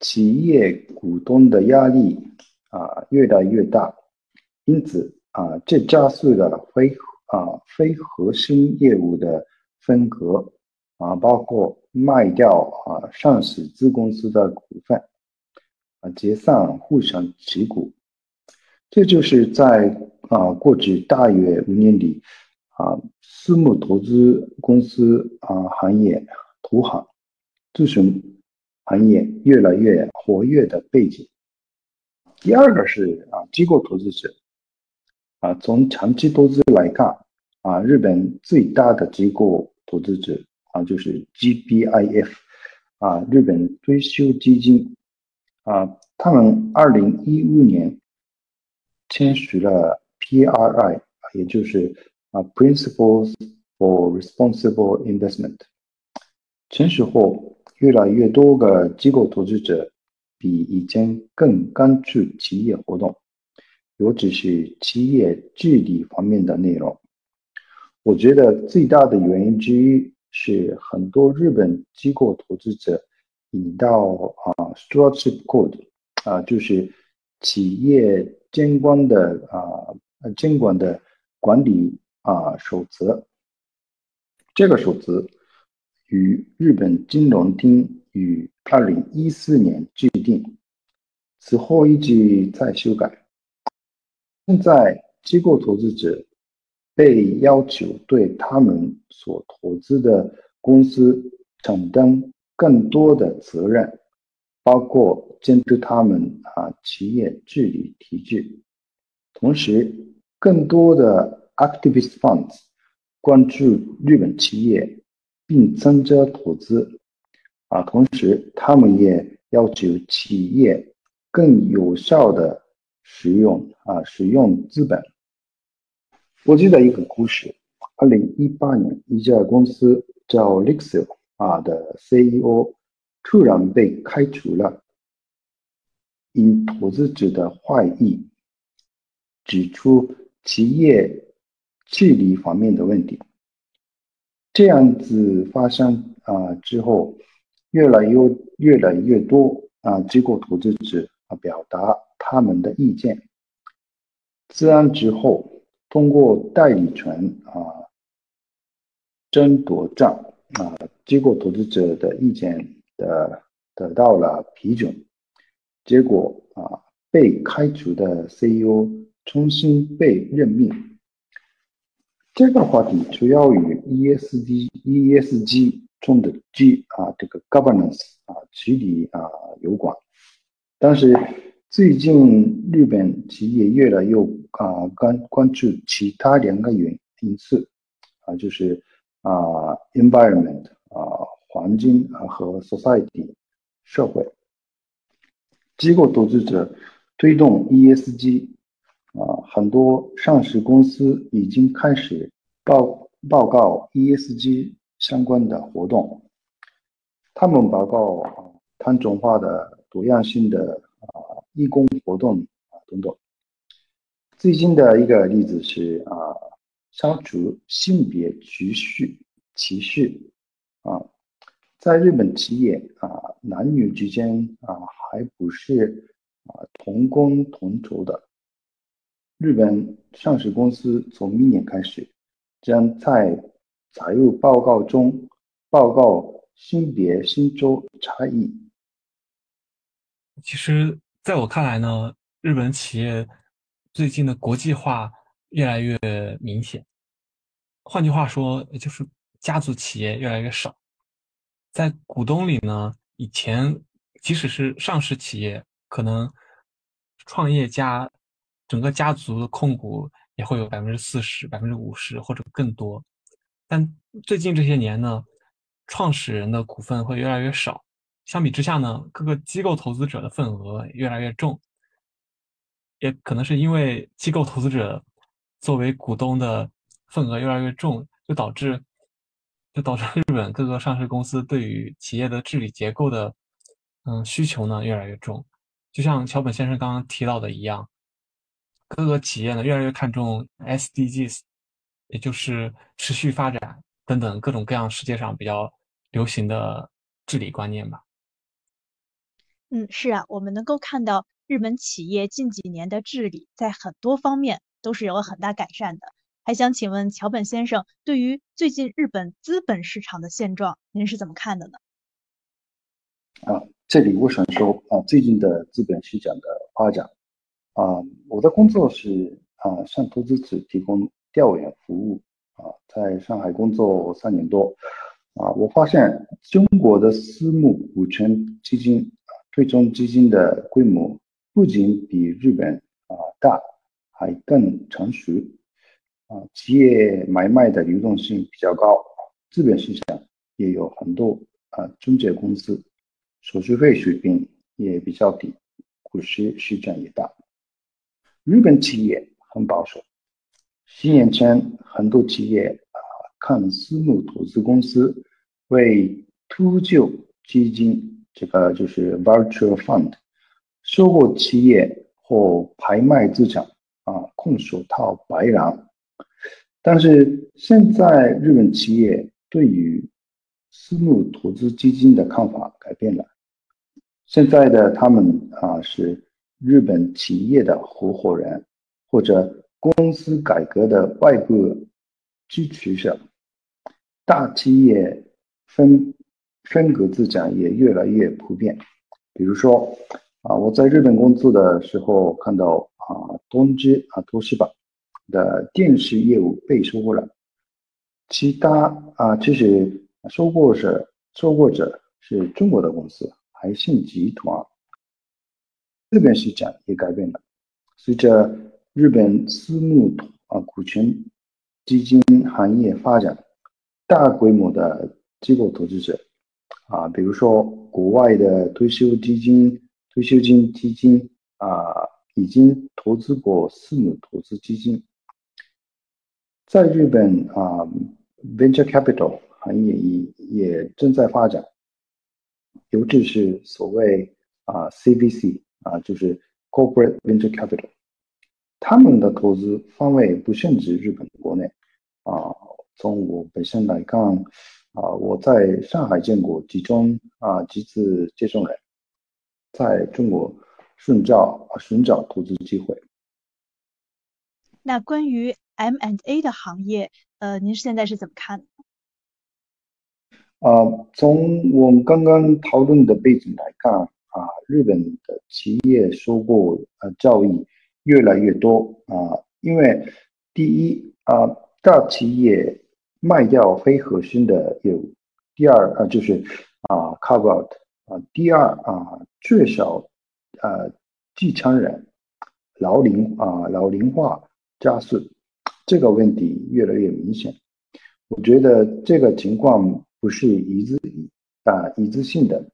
企业股东的压力啊越来越大，因此啊这加速了非啊非核心业务的分割。啊，包括卖掉啊上市子公司的股份，啊解散互相持股，这就是在啊过去大约五年里啊私募投资公司啊行业投行咨询行业越来越活跃的背景。第二个是啊机构投资者，啊从长期投资来看，啊日本最大的机构投资者。啊，就是 GBIF，啊，日本退休基金，啊，他们二零一五年签署了 PRI，也就是啊 Principles for Responsible Investment。签署后，越来越多个机构投资者比以前更关注企业活动，尤其是企业治理方面的内容。我觉得最大的原因之一。是很多日本机构投资者引到啊，stewardship code 啊，就是企业监管的啊，监管的管理啊守则。这个守则与日本金融厅于二零一四年制定，此后一直在修改。现在机构投资者。被要求对他们所投资的公司承担更多的责任，包括监督他们啊企业治理体制。同时，更多的 activist funds 关注日本企业，并增加投资。啊，同时他们也要求企业更有效的使用啊使用资本。我记得一个故事：二零一八年，一家公司叫 Lexel 啊的 CEO 突然被开除了，因投资者的坏意，指出企业治理方面的问题。这样子发生啊之后，越来越越来越多啊机构投资者啊表达他们的意见。自然之后。通过代理权啊争夺战啊，机构投资者的意见的得到了批准，结果啊被开除的 CEO 重新被任命。这个话题主要与 ESG ESG 中的 G 啊这个 governance 啊治理啊有关，但是。最近，日本企业越来越啊关关注其他两个原因素啊，就是啊 environment 啊环境啊和 society 社会机构投资者推动 ESG 啊，很多上市公司已经开始报报告 ESG 相关的活动，他们报告碳中化的多样性的。啊，义工活动啊等等。最近的一个例子是啊，消除性别歧视歧视啊，在日本企业啊，男女之间啊，还不是啊同工同酬的。日本上市公司从明年开始，将在财务报告中报告性别薪酬差异。其实，在我看来呢，日本企业最近的国际化越来越明显。换句话说，就是家族企业越来越少。在股东里呢，以前即使是上市企业，可能创业家。整个家族的控股也会有百分之四十、百分之五十或者更多，但最近这些年呢，创始人的股份会越来越少。相比之下呢，各个机构投资者的份额越来越重，也可能是因为机构投资者作为股东的份额越来越重，就导致就导致日本各个上市公司对于企业的治理结构的嗯需求呢越来越重。就像桥本先生刚刚提到的一样。各个企业呢，越来越看重 SDGs，也就是持续发展等等各种各样世界上比较流行的治理观念吧。嗯，是啊，我们能够看到日本企业近几年的治理在很多方面都是有了很大改善的。还想请问桥本先生，对于最近日本资本市场的现状，您是怎么看的呢？啊，这里我想说啊，最近的资本市场的发展。啊，我的工作是啊，向投资者提供调研服务啊，在上海工作三年多啊，我发现中国的私募股权基金、啊对冲基金的规模不仅比日本啊大，还更成熟啊，企业买卖的流动性比较高，资本市场也有很多啊中介公司，手续费水平也比较低，股市市场也大。日本企业很保守，十年前很多企业啊看私募投资公司为秃鹫基金，这个就是 virtual fund，收购企业或拍卖资产啊，空手套白狼。但是现在日本企业对于私募投资基金的看法改变了，现在的他们啊是。日本企业的合伙人或者公司改革的外部支持者，大企业分分割资产也越来越普遍。比如说啊，我在日本工作的时候看到啊，东芝啊，东芝吧的电视业务被收购了，其他啊，其实收购者收购者是中国的公司，海信集团。日本市场也改变了，随着日本私募啊股权基金行业发展，大规模的机构投资者啊，比如说国外的退休基金、退休金基金啊，已经投资过私募投资基金。在日本啊，venture capital 行业也也正在发展，尤其是所谓啊 CVC。啊，就是 corporate venture capital，他们的投资范围不限制日本国内。啊，从我本身来看，啊，我在上海见过几宗啊几次接送人，在中国寻找寻找投资机会。那关于 M and A 的行业，呃，您现在是怎么看的？啊，从我们刚刚讨论的背景来看。啊，日本的企业收购呃交易越来越多啊，因为第一啊，大企业卖掉非核心的业务；第二啊，就是啊，carve out 啊；第二啊，缺少呃继承人，老龄啊老龄化加速，这个问题越来越明显。我觉得这个情况不是一致啊一致性的。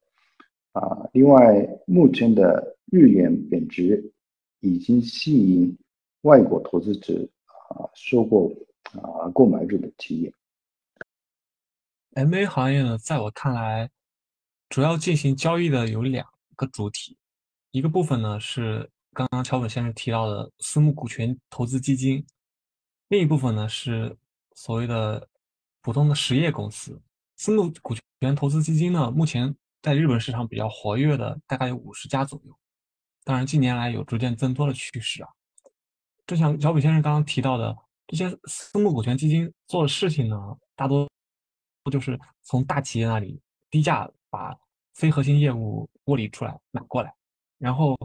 啊，另外，目前的日元贬值已经吸引外国投资者啊收购啊购买日本企业。M A 行业呢，在我看来，主要进行交易的有两个主体，一个部分呢是刚刚桥本先生提到的私募股权投资基金，另一部分呢是所谓的普通的实业公司。私募股权投资基金呢，目前在日本市场比较活跃的大概有五十家左右，当然近年来有逐渐增多的趋势啊。就像小北先生刚刚提到的，这些私募股权基金做的事情呢，大多不就是从大企业那里低价把非核心业务剥离出来买过来，然后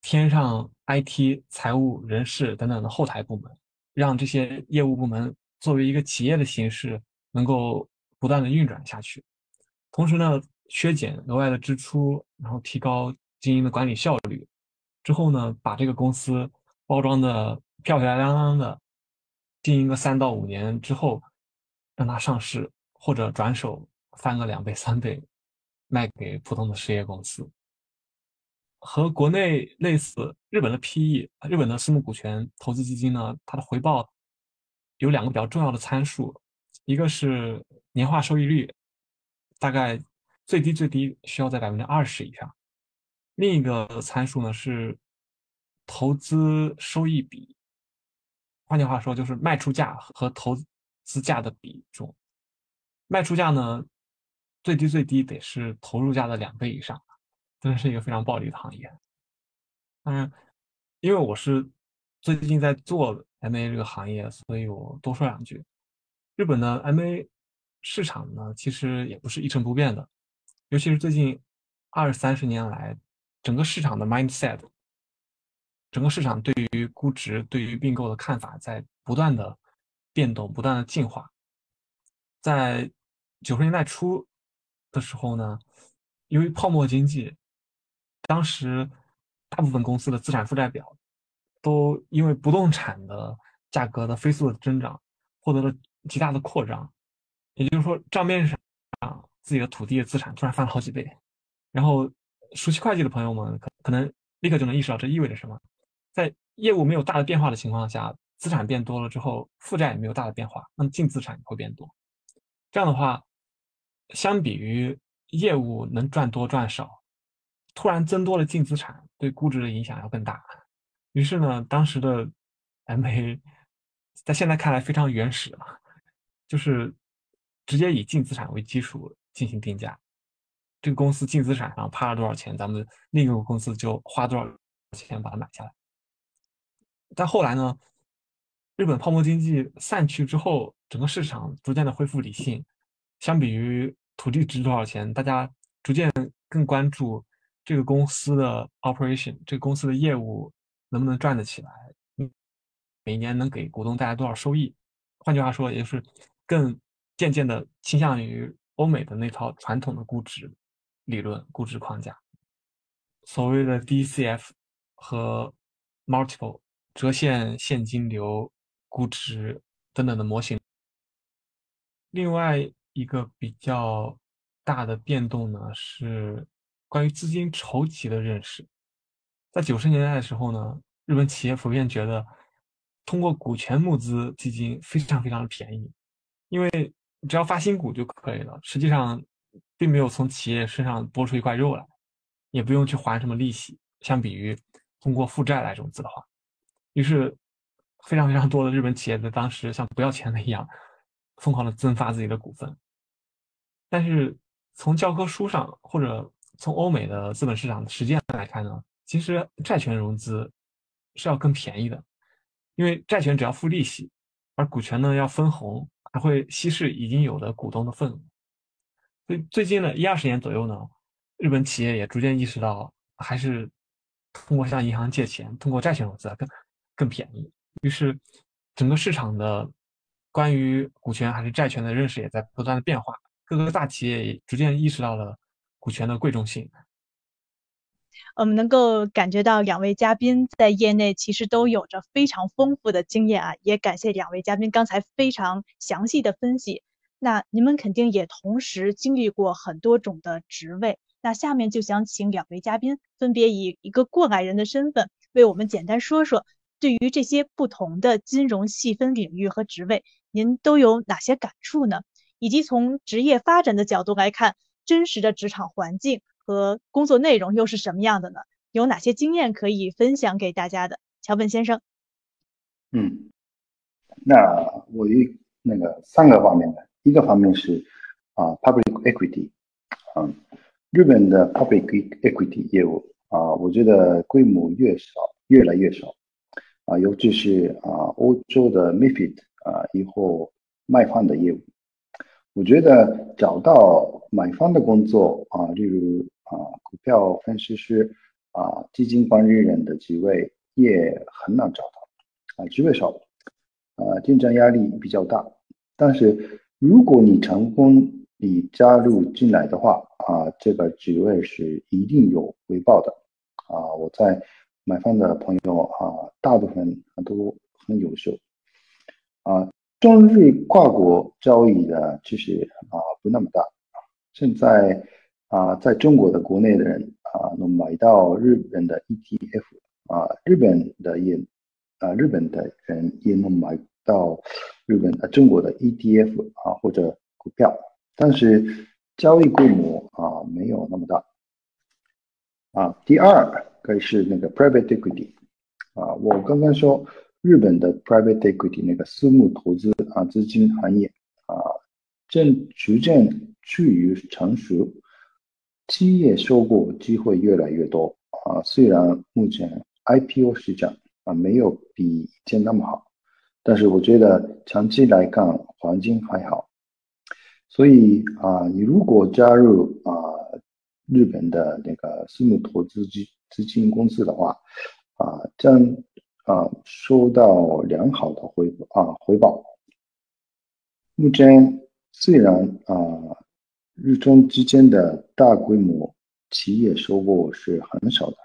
添上 IT、财务、人事等等的后台部门，让这些业务部门作为一个企业的形式，能够不断的运转下去。同时呢，削减额外的支出，然后提高经营的管理效率，之后呢，把这个公司包装的漂漂亮亮的，经营个三到五年之后，让它上市或者转手翻个两倍三倍，卖给普通的实业公司。和国内类似，日本的 PE，日本的私募股权投资基金呢，它的回报有两个比较重要的参数，一个是年化收益率。大概最低最低需要在百分之二十以上。另一个参数呢是投资收益比，换句话说就是卖出价和投资价的比重。卖出价呢最低最低得是投入价的两倍以上，真的是一个非常暴利的行业。当然，因为我是最近在做 MA 这个行业，所以我多说两句。日本的 MA。市场呢，其实也不是一成不变的，尤其是最近二三十年来，整个市场的 mindset，整个市场对于估值、对于并购的看法在不断的变动、不断的进化。在九十年代初的时候呢，由于泡沫经济，当时大部分公司的资产负债表都因为不动产的价格的飞速的增长，获得了极大的扩张。也就是说，账面上自己的土地的资产突然翻了好几倍，然后熟悉会计的朋友们可可能立刻就能意识到这意味着什么。在业务没有大的变化的情况下，资产变多了之后，负债也没有大的变化，那么净资产也会变多。这样的话，相比于业务能赚多赚少，突然增多了净资产，对估值的影响要更大。于是呢，当时的 (laughs) MA 在现在看来非常原始了，就是。直接以净资产为基础进行定价，这个公司净资产上趴了多少钱，咱们另一个公司就花多少钱把它买下来。但后来呢，日本泡沫经济散去之后，整个市场逐渐的恢复理性，相比于土地值多少钱，大家逐渐更关注这个公司的 operation，这个公司的业务能不能赚得起来，每年能给股东带来多少收益。换句话说，也就是更。渐渐的倾向于欧美的那套传统的估值理论、估值框架，所谓的 DCF 和 Multiple 折现现金流估值等等的模型。另外一个比较大的变动呢，是关于资金筹集的认识。在九十年代的时候呢，日本企业普遍觉得通过股权募资基金非常非常的便宜，因为只要发新股就可以了，实际上并没有从企业身上剥出一块肉来，也不用去还什么利息。相比于通过负债来融资的话，于是非常非常多的日本企业在当时像不要钱的一样，疯狂的增发自己的股份。但是从教科书上或者从欧美的资本市场的实践来看呢，其实债权融资是要更便宜的，因为债权只要付利息，而股权呢要分红。还会稀释已经有的股东的份额，所以最近的一二十年左右呢，日本企业也逐渐意识到，还是通过向银行借钱，通过债权融资更更便宜。于是，整个市场的关于股权还是债权的认识也在不断的变化，各个大企业也逐渐意识到了股权的贵重性。我们能够感觉到两位嘉宾在业内其实都有着非常丰富的经验啊，也感谢两位嘉宾刚才非常详细的分析。那你们肯定也同时经历过很多种的职位。那下面就想请两位嘉宾分别以一个过来人的身份，为我们简单说说，对于这些不同的金融细分领域和职位，您都有哪些感触呢？以及从职业发展的角度来看，真实的职场环境。和工作内容又是什么样的呢？有哪些经验可以分享给大家的？桥本先生，嗯，那我一那个三个方面的，一个方面是啊，public equity，嗯，日本的 public equity 业务啊，我觉得规模越少，越来越少，啊，尤其是啊，欧洲的 MiFID 啊，以后卖方的业务，我觉得找到买方的工作啊，例如啊，股票分析师啊，基金管理人的职位也很难找到，啊，职位少，啊，竞争压力比较大，但是如果你成功你加入进来的话，啊，这个职位是一定有回报的，啊，我在买方的朋友啊，大部分都很优秀，啊，中日跨国交易的其实啊不那么大，现在啊，在中国的国内的人啊，能买到日本的 ETF，啊，日本的也啊，日本的人也能买到日本的中国的 ETF 啊或者股票。但是交易规模啊没有那么大啊。第二个是那个 private equity 啊，我刚刚说日本的 private equity 那个私募投资啊资金行业啊正逐渐趋于成熟，企业收购机会越来越多啊。虽然目前 IPO 市场啊没有比以前那么好，但是我觉得长期来看环境还好。所以啊，你如果加入啊日本的那个私募投资基资金公司的话，啊将啊收到良好的回啊回报。目前虽然啊日中之间的大规模企业收购是很少的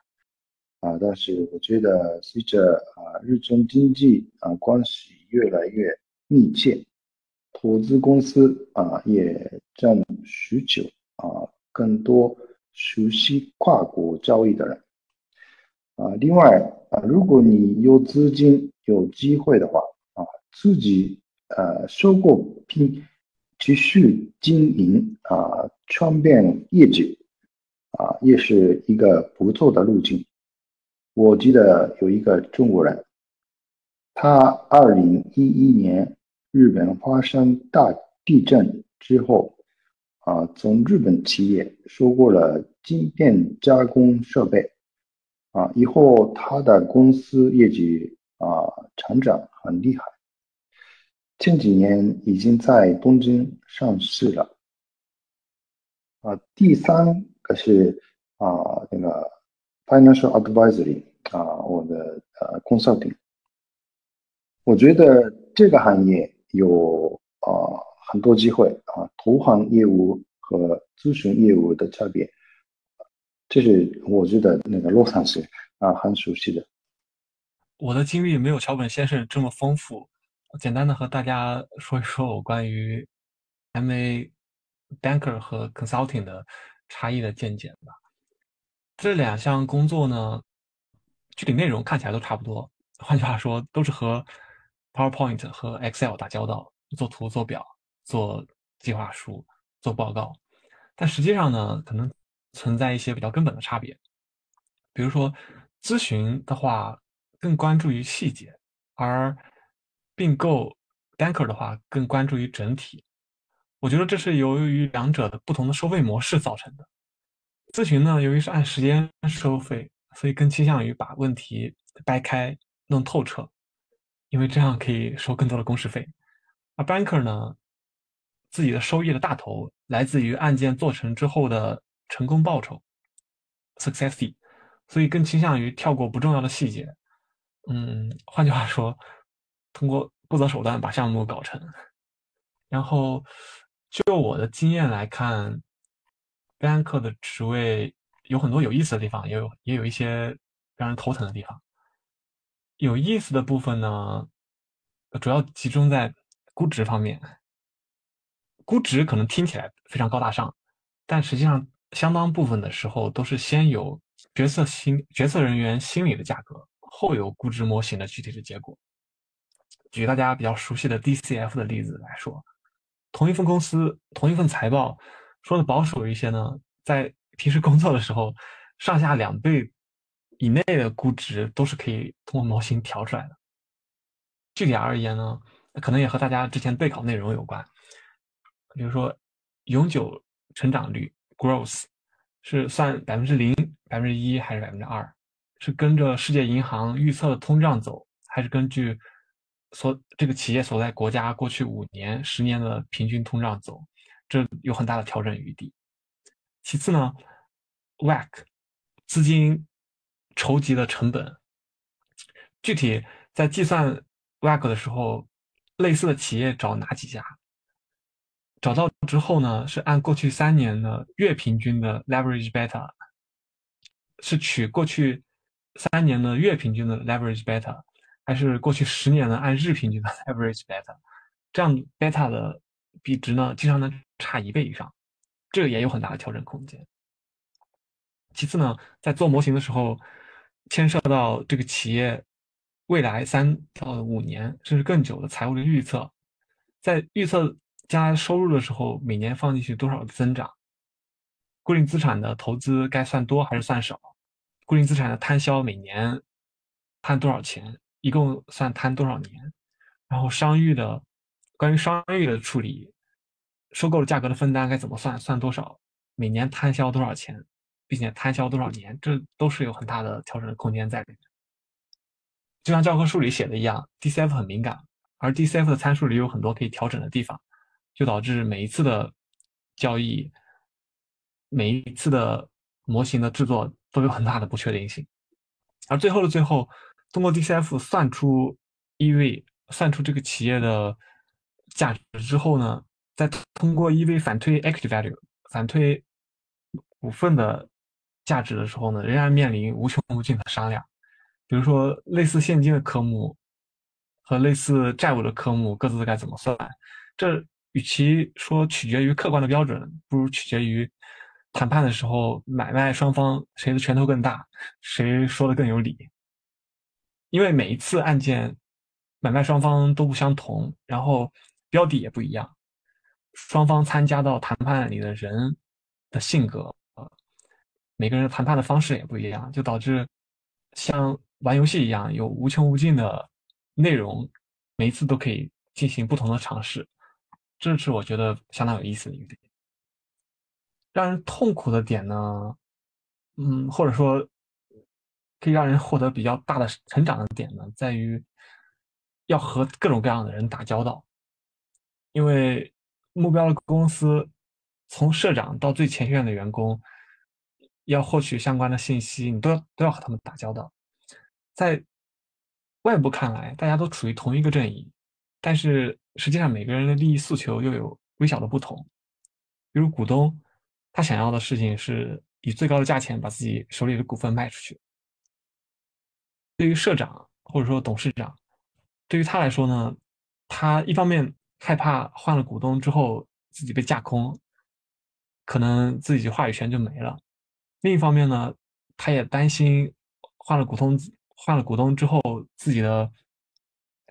啊，但是我觉得随着啊日中经济啊关系越来越密切。投资公司啊，也正需求啊，更多熟悉跨国交易的人啊。另外啊，如果你有资金、有机会的话啊，自己呃收购并继续经营啊，创变业绩啊，也是一个不错的路径。我记得有一个中国人，他二零一一年。日本发生大地震之后，啊，从日本企业收购了晶片加工设备，啊，以后他的公司业绩啊成长很厉害，前几年已经在东京上市了，啊，第三个是啊那个 financial advisory 啊，我的呃 consulting，我觉得这个行业。有啊很多机会啊，投行业务和咨询业务的差别，这是我觉得那个洛桑是啊很熟悉的。我的经历没有桥本先生这么丰富，简单的和大家说一说我关于 MA banker 和 consulting 的差异的见解吧。这两项工作呢，具体内容看起来都差不多，换句话说，都是和 PowerPoint 和 Excel 打交道，做图、做表、做计划书、做报告，但实际上呢，可能存在一些比较根本的差别。比如说，咨询的话更关注于细节，而并购 Banker 的话更关注于整体。我觉得这是由于两者的不同的收费模式造成的。咨询呢，由于是按时间收费，所以更倾向于把问题掰开、弄透彻。因为这样可以收更多的工时费，而 banker 呢，自己的收益的大头来自于案件做成之后的成功报酬，success，所以更倾向于跳过不重要的细节。嗯，换句话说，通过不择手段把项目搞成。然后，就我的经验来看，bank 的职位有很多有意思的地方，也有也有一些让人头疼的地方。有意思的部分呢，主要集中在估值方面。估值可能听起来非常高大上，但实际上相当部分的时候都是先有决策心决策人员心理的价格，后有估值模型的具体的结果。举大家比较熟悉的 DCF 的例子来说，同一份公司同一份财报，说的保守一些呢，在平时工作的时候，上下两倍。以内的估值都是可以通过模型调出来的。具体而言呢，可能也和大家之前备考内容有关。比如说，永久成长率 （growth） 是算百分之零、百分之一还是百分之二？是跟着世界银行预测的通胀走，还是根据所这个企业所在国家过去五年、十年的平均通胀走？这有很大的调整余地。其次呢，WACC 资金筹集的成本，具体在计算 WACC 的时候，类似的企业找哪几家？找到之后呢，是按过去三年的月平均的 leverage beta，是取过去三年的月平均的 leverage beta，还是过去十年的按日平均的 (laughs) leverage beta？这样 beta 的比值呢，经常能差一倍以上，这个也有很大的调整空间。其次呢，在做模型的时候，牵涉到这个企业未来三到五年甚至更久的财务的预测，在预测。加收入的时候，每年放进去多少的增长？固定资产的投资该算多还是算少？固定资产的摊销每年摊多少钱？一共算摊多少年？然后商誉的关于商誉的处理，收购的价格的分担该怎么算？算多少？每年摊销多少钱？并且摊销多少年？这都是有很大的调整的空间在里面。就像教科书里写的一样，DCF 很敏感，而 DCF 的参数里有很多可以调整的地方。就导致每一次的交易，每一次的模型的制作都有很大的不确定性，而最后的最后，通过 DCF 算出 EV，算出这个企业的价值之后呢，再通过 EV 反推 equity value，反推股份的价值的时候呢，仍然面临无穷无尽的商量。比如说，类似现金的科目和类似债务的科目各自该怎么算？这与其说取决于客观的标准，不如取决于谈判的时候买卖双方谁的拳头更大，谁说的更有理。因为每一次案件买卖双方都不相同，然后标的也不一样，双方参加到谈判里的人的性格，呃，每个人谈判的方式也不一样，就导致像玩游戏一样，有无穷无尽的内容，每一次都可以进行不同的尝试。这是我觉得相当有意思的一个点。让人痛苦的点呢，嗯，或者说可以让人获得比较大的成长的点呢，在于要和各种各样的人打交道。因为目标的公司从社长到最前线的员工，要获取相关的信息，你都要都要和他们打交道。在外部看来，大家都处于同一个阵营。但是实际上，每个人的利益诉求又有微小的不同。比如股东，他想要的事情是以最高的价钱把自己手里的股份卖出去。对于社长或者说董事长，对于他来说呢，他一方面害怕换了股东之后自己被架空，可能自己话语权就没了；另一方面呢，他也担心换了股东换了股东之后自己的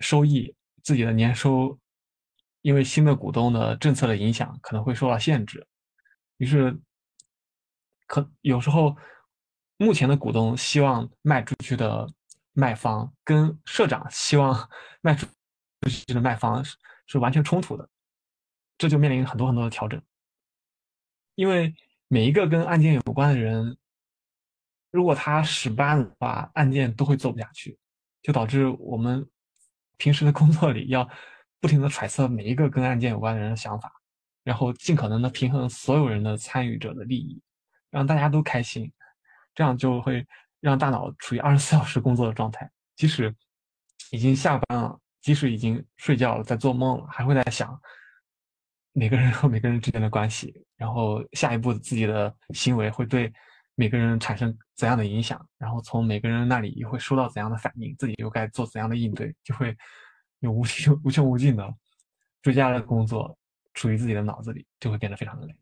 收益。自己的年收，因为新的股东的政策的影响，可能会受到限制。于是，可有时候，目前的股东希望卖出去的卖方，跟社长希望 (laughs) 卖出去的卖方是是完全冲突的。这就面临很多很多的调整。因为每一个跟案件有关的人，如果他使不按的话，案件都会做不下去，就导致我们。平时的工作里要不停的揣测每一个跟案件有关的人的想法，然后尽可能的平衡所有人的参与者的利益，让大家都开心，这样就会让大脑处于二十四小时工作的状态。即使已经下班了，即使已经睡觉了，在做梦了，还会在想每个人和每个人之间的关系，然后下一步自己的行为会对。每个人产生怎样的影响，然后从每个人那里又会收到怎样的反应，自己又该做怎样的应对，就会有无穷 (laughs) 无穷无尽的追加的工作处于自己的脑子里，就会变得非常的累。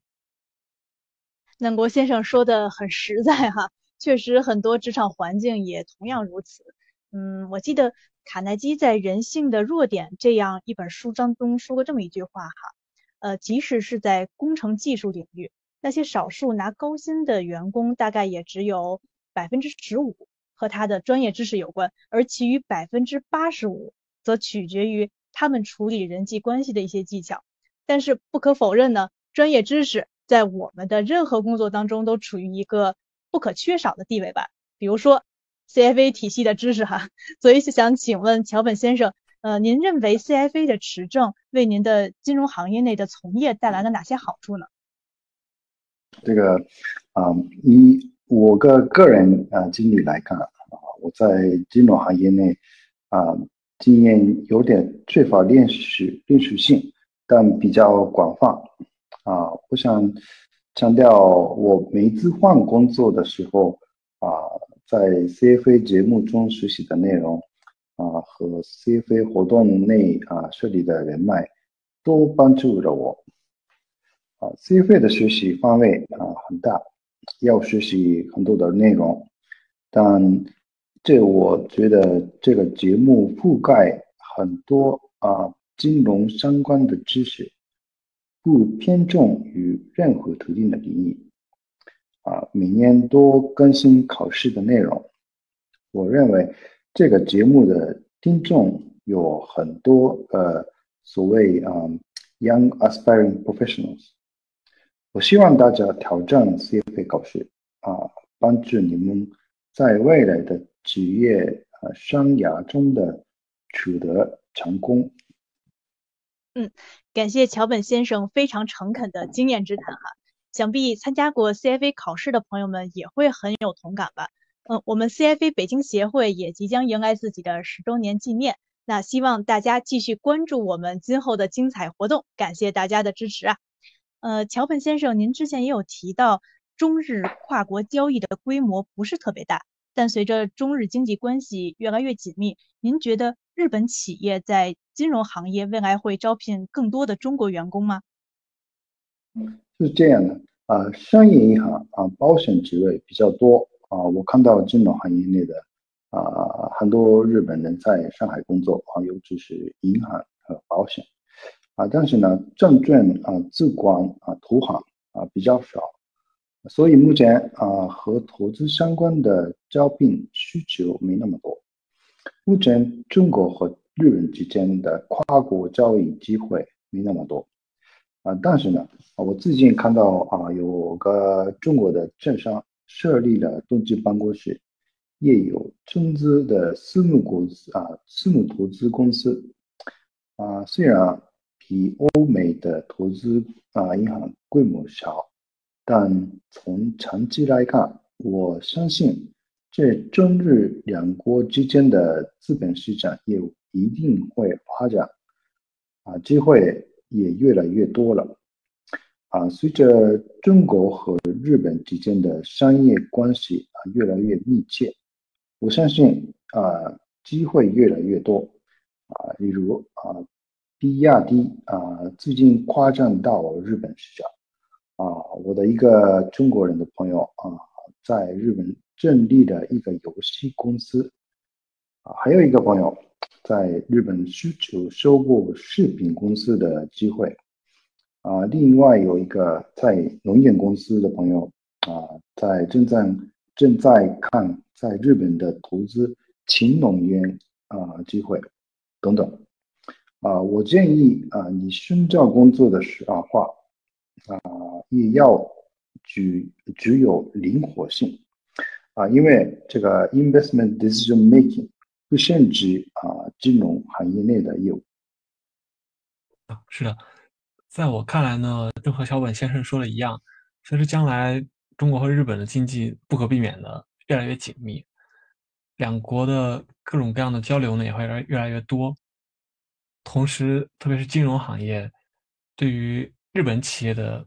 南国先生说的很实在哈，确实很多职场环境也同样如此。嗯，我记得卡耐基在《人性的弱点》这样一本书当中说过这么一句话哈，呃，即使是在工程技术领域。那些少数拿高薪的员工，大概也只有百分之十五和他的专业知识有关，而其余百分之八十五则取决于他们处理人际关系的一些技巧。但是不可否认呢，专业知识在我们的任何工作当中都处于一个不可缺少的地位吧。比如说 CFA 体系的知识哈，所以想请问桥本先生，呃，您认为 CFA 的持证为您的金融行业内的从业带来了哪些好处呢？这个啊，以我个个人啊经历来看啊，我在金融行业内啊经验有点缺乏练习练习性，但比较广泛。啊，我想强调，我每次换工作的时候啊，在 CFA 节目中学习的内容啊，和 CFA 活动内啊设立的人脉，都帮助了我。啊，CFA 的学习范围啊很大，要学习很多的内容，但这我觉得这个节目覆盖很多啊金融相关的知识。不偏重于任何特定的领域，啊，每年多更新考试的内容。我认为这个节目的听众有很多呃所谓啊 young aspiring professionals。我希望大家挑战 CFA 考试啊，帮助你们在未来的职业生涯中的取得成功。嗯，感谢桥本先生非常诚恳的经验之谈哈，想必参加过 CFA 考试的朋友们也会很有同感吧。嗯，我们 CFA 北京协会也即将迎来自己的十周年纪念，那希望大家继续关注我们今后的精彩活动，感谢大家的支持啊。呃，桥本先生，您之前也有提到，中日跨国交易的规模不是特别大，但随着中日经济关系越来越紧密，您觉得日本企业在金融行业未来会招聘更多的中国员工吗？是这样的啊，商业银行啊，保险职位比较多啊。我看到金融行业内的啊，很多日本人在上海工作啊，尤其是银行和保险啊。但是呢，证券啊、资管啊、投行啊比较少，所以目前啊，和投资相关的招聘需求没那么多。目前中国和日本之间的跨国交易机会没那么多啊，但是呢，我最近看到啊，有个中国的券商设立了东京办公室，也有中资的私募公司啊，私募投资公司啊，虽然比欧美的投资啊银行规模小，但从长期来看，我相信这中日两国之间的资本市场业务。一定会发展，啊，机会也越来越多了，啊，随着中国和日本之间的商业关系啊越来越密切，我相信啊机会越来越多，啊，例如啊，比亚迪啊最近夸张到日本市场，啊，我的一个中国人的朋友啊在日本建立的一个游戏公司，啊，还有一个朋友。在日本需求收购食品公司的机会，啊，另外有一个在农业公司的朋友啊，在正在正在看在日本的投资勤农园啊机会等等，啊，我建议啊，你寻找工作的时候话啊，也要具具有灵活性啊，因为这个 investment decision making。不限制啊，金融行业内的业务，是的，在我看来呢，就和小本先生说的一样，随着将来中国和日本的经济不可避免的越来越紧密，两国的各种各样的交流呢也会越来越多。同时，特别是金融行业，对于日本企业的，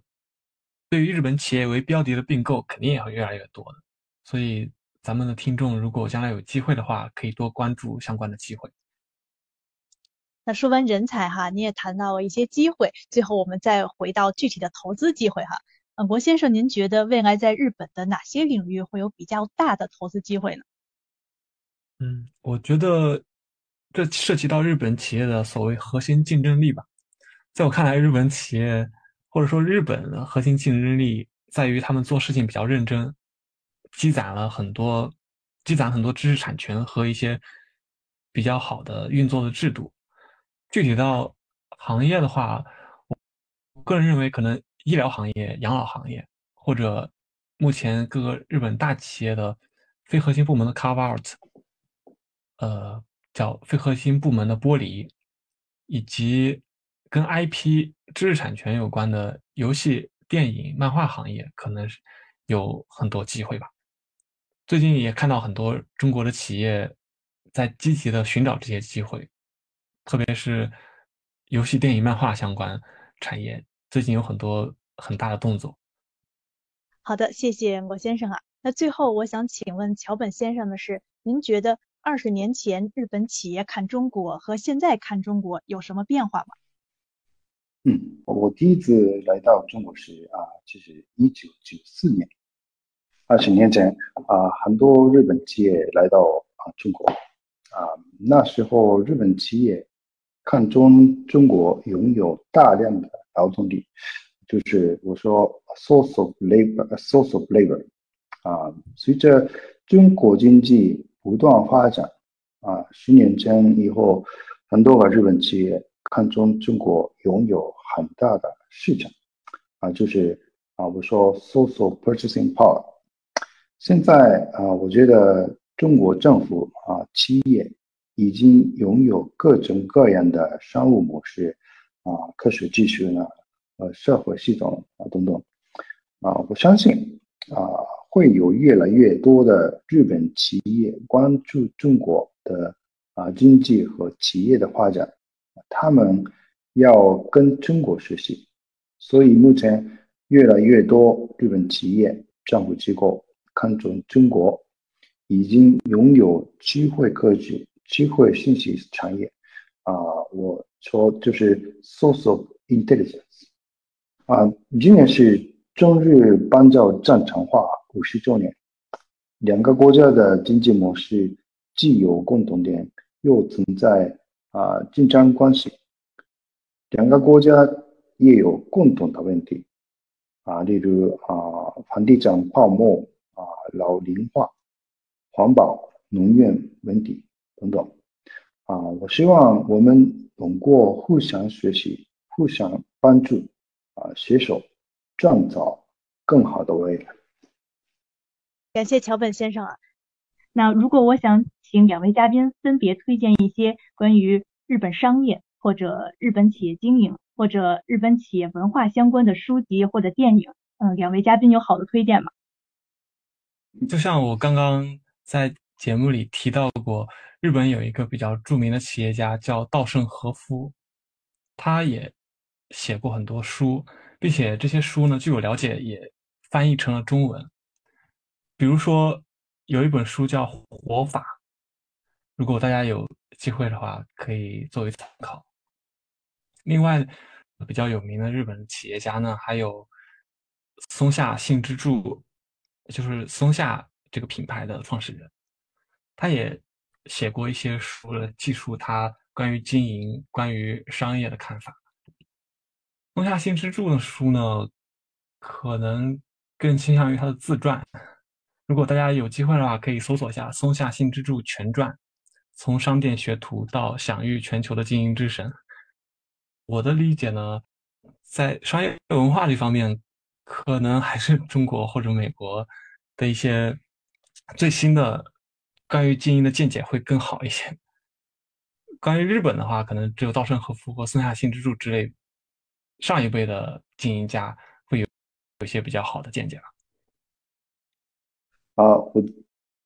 对于日本企业为标的的并购，肯定也会越来越多的。所以。咱们的听众如果将来有机会的话，可以多关注相关的机会。那说完人才哈，你也谈到了一些机会，最后我们再回到具体的投资机会哈。嗯，博先生，您觉得未来在日本的哪些领域会有比较大的投资机会呢？嗯，我觉得这涉及到日本企业的所谓核心竞争力吧。在我看来，日本企业或者说日本的核心竞争力在于他们做事情比较认真。积攒了很多，积攒很多知识产权和一些比较好的运作的制度。具体到行业的话，我个人认为可能医疗行业、养老行业，或者目前各个日本大企业的非核心部门的 carve out，呃，叫非核心部门的剥离，以及跟 IP 知识产权有关的游戏、电影、漫画行业，可能是有很多机会吧。最近也看到很多中国的企业在积极的寻找这些机会，特别是游戏、电影、漫画相关产业，最近有很多很大的动作。好的，谢谢罗先生啊。那最后我想请问桥本先生的是，您觉得二十年前日本企业看中国和现在看中国有什么变化吗？嗯，我第一次来到中国时啊，就是一九九四年。二十年前啊，很多日本企业来到啊中国啊，那时候日本企业看中中国拥有大量的劳动力，就是我说 source of labor，source of labor 啊。随着中国经济不断发展啊，十年前以后，很多个日本企业看中中国拥有很大的市场啊，就是啊，我们说 social purchasing power。现在啊，我觉得中国政府啊，企业已经拥有各种各样的商务模式啊，科学技术呢，呃，社会系统啊等等啊，我相信啊，会有越来越多的日本企业关注中国的啊经济和企业的发展，他们要跟中国学习，所以目前越来越多日本企业、政府机构。看中中国已经拥有机会科技、机会信息产业。啊，我说就是 source of intelligence 啊，今年是中日邦交正常化五十周年，两个国家的经济模式既有共同点，又存在啊竞争关系，两个国家也有共同的问题啊，例如啊房地产泡沫。啊，老龄化、环保、农业问题等等，啊，我希望我们通过互相学习、互相帮助，啊，携手创造更好的未来。感谢桥本先生啊。那如果我想请两位嘉宾分别推荐一些关于日本商业或者日本企业经营或者日本企业文化相关的书籍或者电影，嗯，两位嘉宾有好的推荐吗？就像我刚刚在节目里提到过，日本有一个比较著名的企业家叫稻盛和夫，他也写过很多书，并且这些书呢，据我了解也翻译成了中文。比如说有一本书叫《活法》，如果大家有机会的话，可以作为参考。另外，比较有名的日本企业家呢，还有松下幸之助。就是松下这个品牌的创始人，他也写过一些书了，记述他关于经营、关于商业的看法。松下幸之助的书呢，可能更倾向于他的自传。如果大家有机会的话，可以搜索一下《松下幸之助全传》，从商店学徒到享誉全球的经营之神。我的理解呢，在商业文化这方面。可能还是中国或者美国的一些最新的关于经营的见解会更好一些。关于日本的话，可能只有稻盛和夫和松下幸之助之类上一辈的经营家会有有些比较好的见解了。啊，我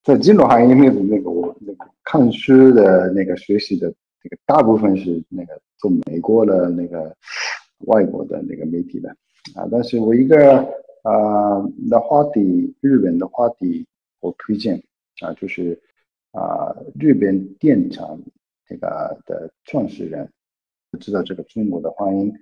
在金融行业那个那个我那个看书的那个学习的这个大部分是那个做美国的那个外国的那个媒体的。啊，但是我一个啊的话题，日本的话题，我推荐啊，就是啊日本电厂这个的创始人，知道这个中国的发音，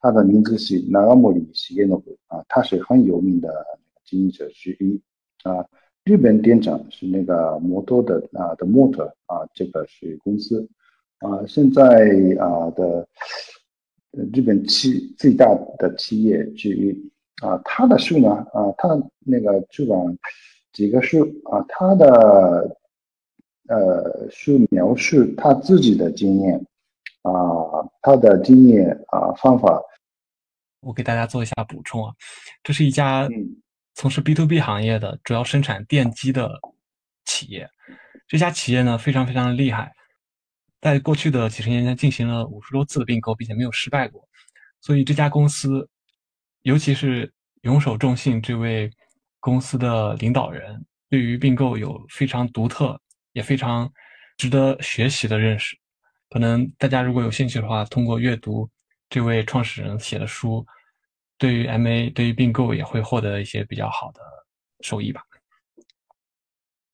他的名字是那阿莫里西耶诺夫啊，他是很有名的经营者之一啊。日本电厂是那个摩托的啊的摩托啊，这个是公司啊，现在啊的。日本企最大的企业之一啊，他的书呢啊，他那个出版几个书啊，他的呃书描述他自己的经验啊，他的经验啊方法我给大家做一下补充啊。这是一家从事 B to B 行业的，主要生产电机的企业。这家企业呢，非常非常的厉害，在过去的几十年间进行了五十多次的并购，并且没有失败过。所以这家公司，尤其是永守重信这位公司的领导人，对于并购有非常独特，也非常值得学习的认识。可能大家如果有兴趣的话，通过阅读这位创始人写的书，对于 MA 对于并购也会获得一些比较好的收益吧。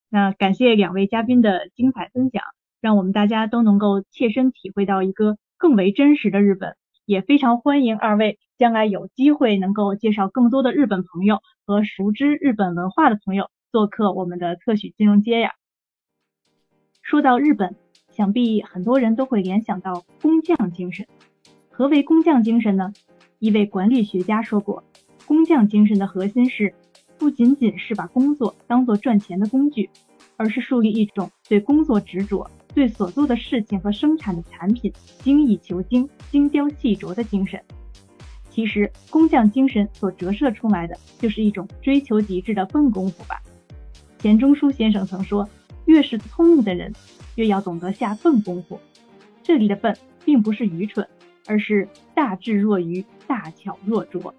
那感谢两位嘉宾的精彩分享，让我们大家都能够切身体会到一个更为真实的日本。也非常欢迎二位将来有机会能够介绍更多的日本朋友和熟知日本文化的朋友做客我们的特许金融街呀。说到日本，想必很多人都会联想到工匠精神。何为工匠精神呢？一位管理学家说过，工匠精神的核心是不仅仅是把工作当做赚钱的工具，而是树立一种对工作执着。对所做的事情和生产的产品精益求精、精雕细琢的精神，其实工匠精神所折射出来的就是一种追求极致的笨功夫吧。钱钟书先生曾说：“越是聪明的人，越要懂得下笨功夫。”这里的笨并不是愚蠢，而是大智若愚、大巧若拙。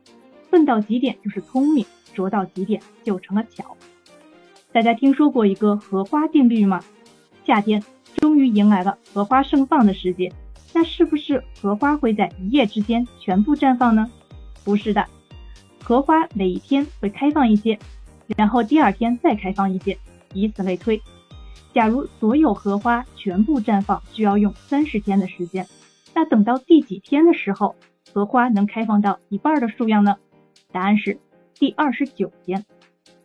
笨到极点就是聪明，拙到极点就成了巧。大家听说过一个荷花定律吗？夏天。终于迎来了荷花盛放的时节，那是不是荷花会在一夜之间全部绽放呢？不是的，荷花每一天会开放一些，然后第二天再开放一些，以此类推。假如所有荷花全部绽放需要用三十天的时间，那等到第几天的时候，荷花能开放到一半的数量呢？答案是第二十九天，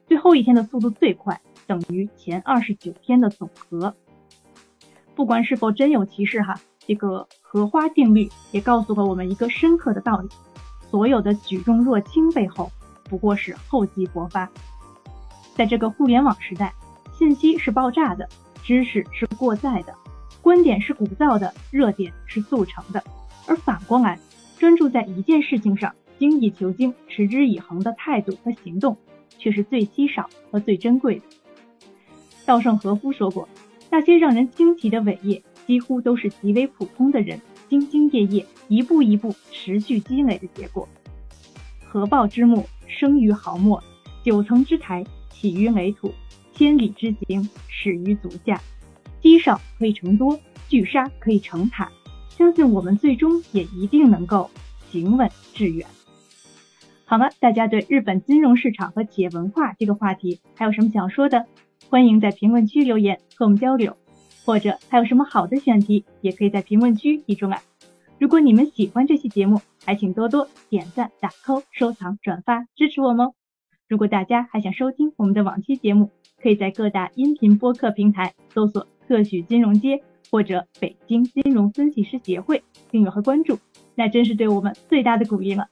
最后一天的速度最快，等于前二十九天的总和。不管是否真有其事哈，这个荷花定律也告诉了我们一个深刻的道理：所有的举重若轻背后，不过是厚积薄发。在这个互联网时代，信息是爆炸的，知识是过载的，观点是鼓噪的，热点是速成的。而反过来，专注在一件事情上，精益求精、持之以恒的态度和行动，却是最稀少和最珍贵的。稻盛和夫说过。那些让人惊奇的伟业，几乎都是极为普通的人兢兢业业、一步一步持续积累的结果。合抱之木，生于毫末；九层之台，起于垒土；千里之行，始于足下。积少可以成多，聚沙可以成塔。相信我们最终也一定能够行稳致远。好了，大家对日本金融市场和企业文化这个话题还有什么想说的？欢迎在评论区留言和我们交流，或者还有什么好的选题，也可以在评论区提出来。如果你们喜欢这期节目，还请多多点赞、打 call、收藏、转发支持我们哦。如果大家还想收听我们的往期节目，可以在各大音频播客平台搜索“特许金融街”或者“北京金融分析师协会”订阅和关注，那真是对我们最大的鼓励了。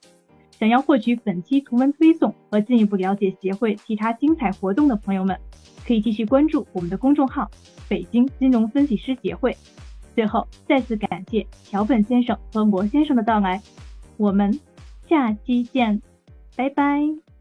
想要获取本期图文推送和进一步了解协会其他精彩活动的朋友们，可以继续关注我们的公众号“北京金融分析师协会”。最后，再次感谢桥本先生和魔先生的到来，我们下期见，拜拜。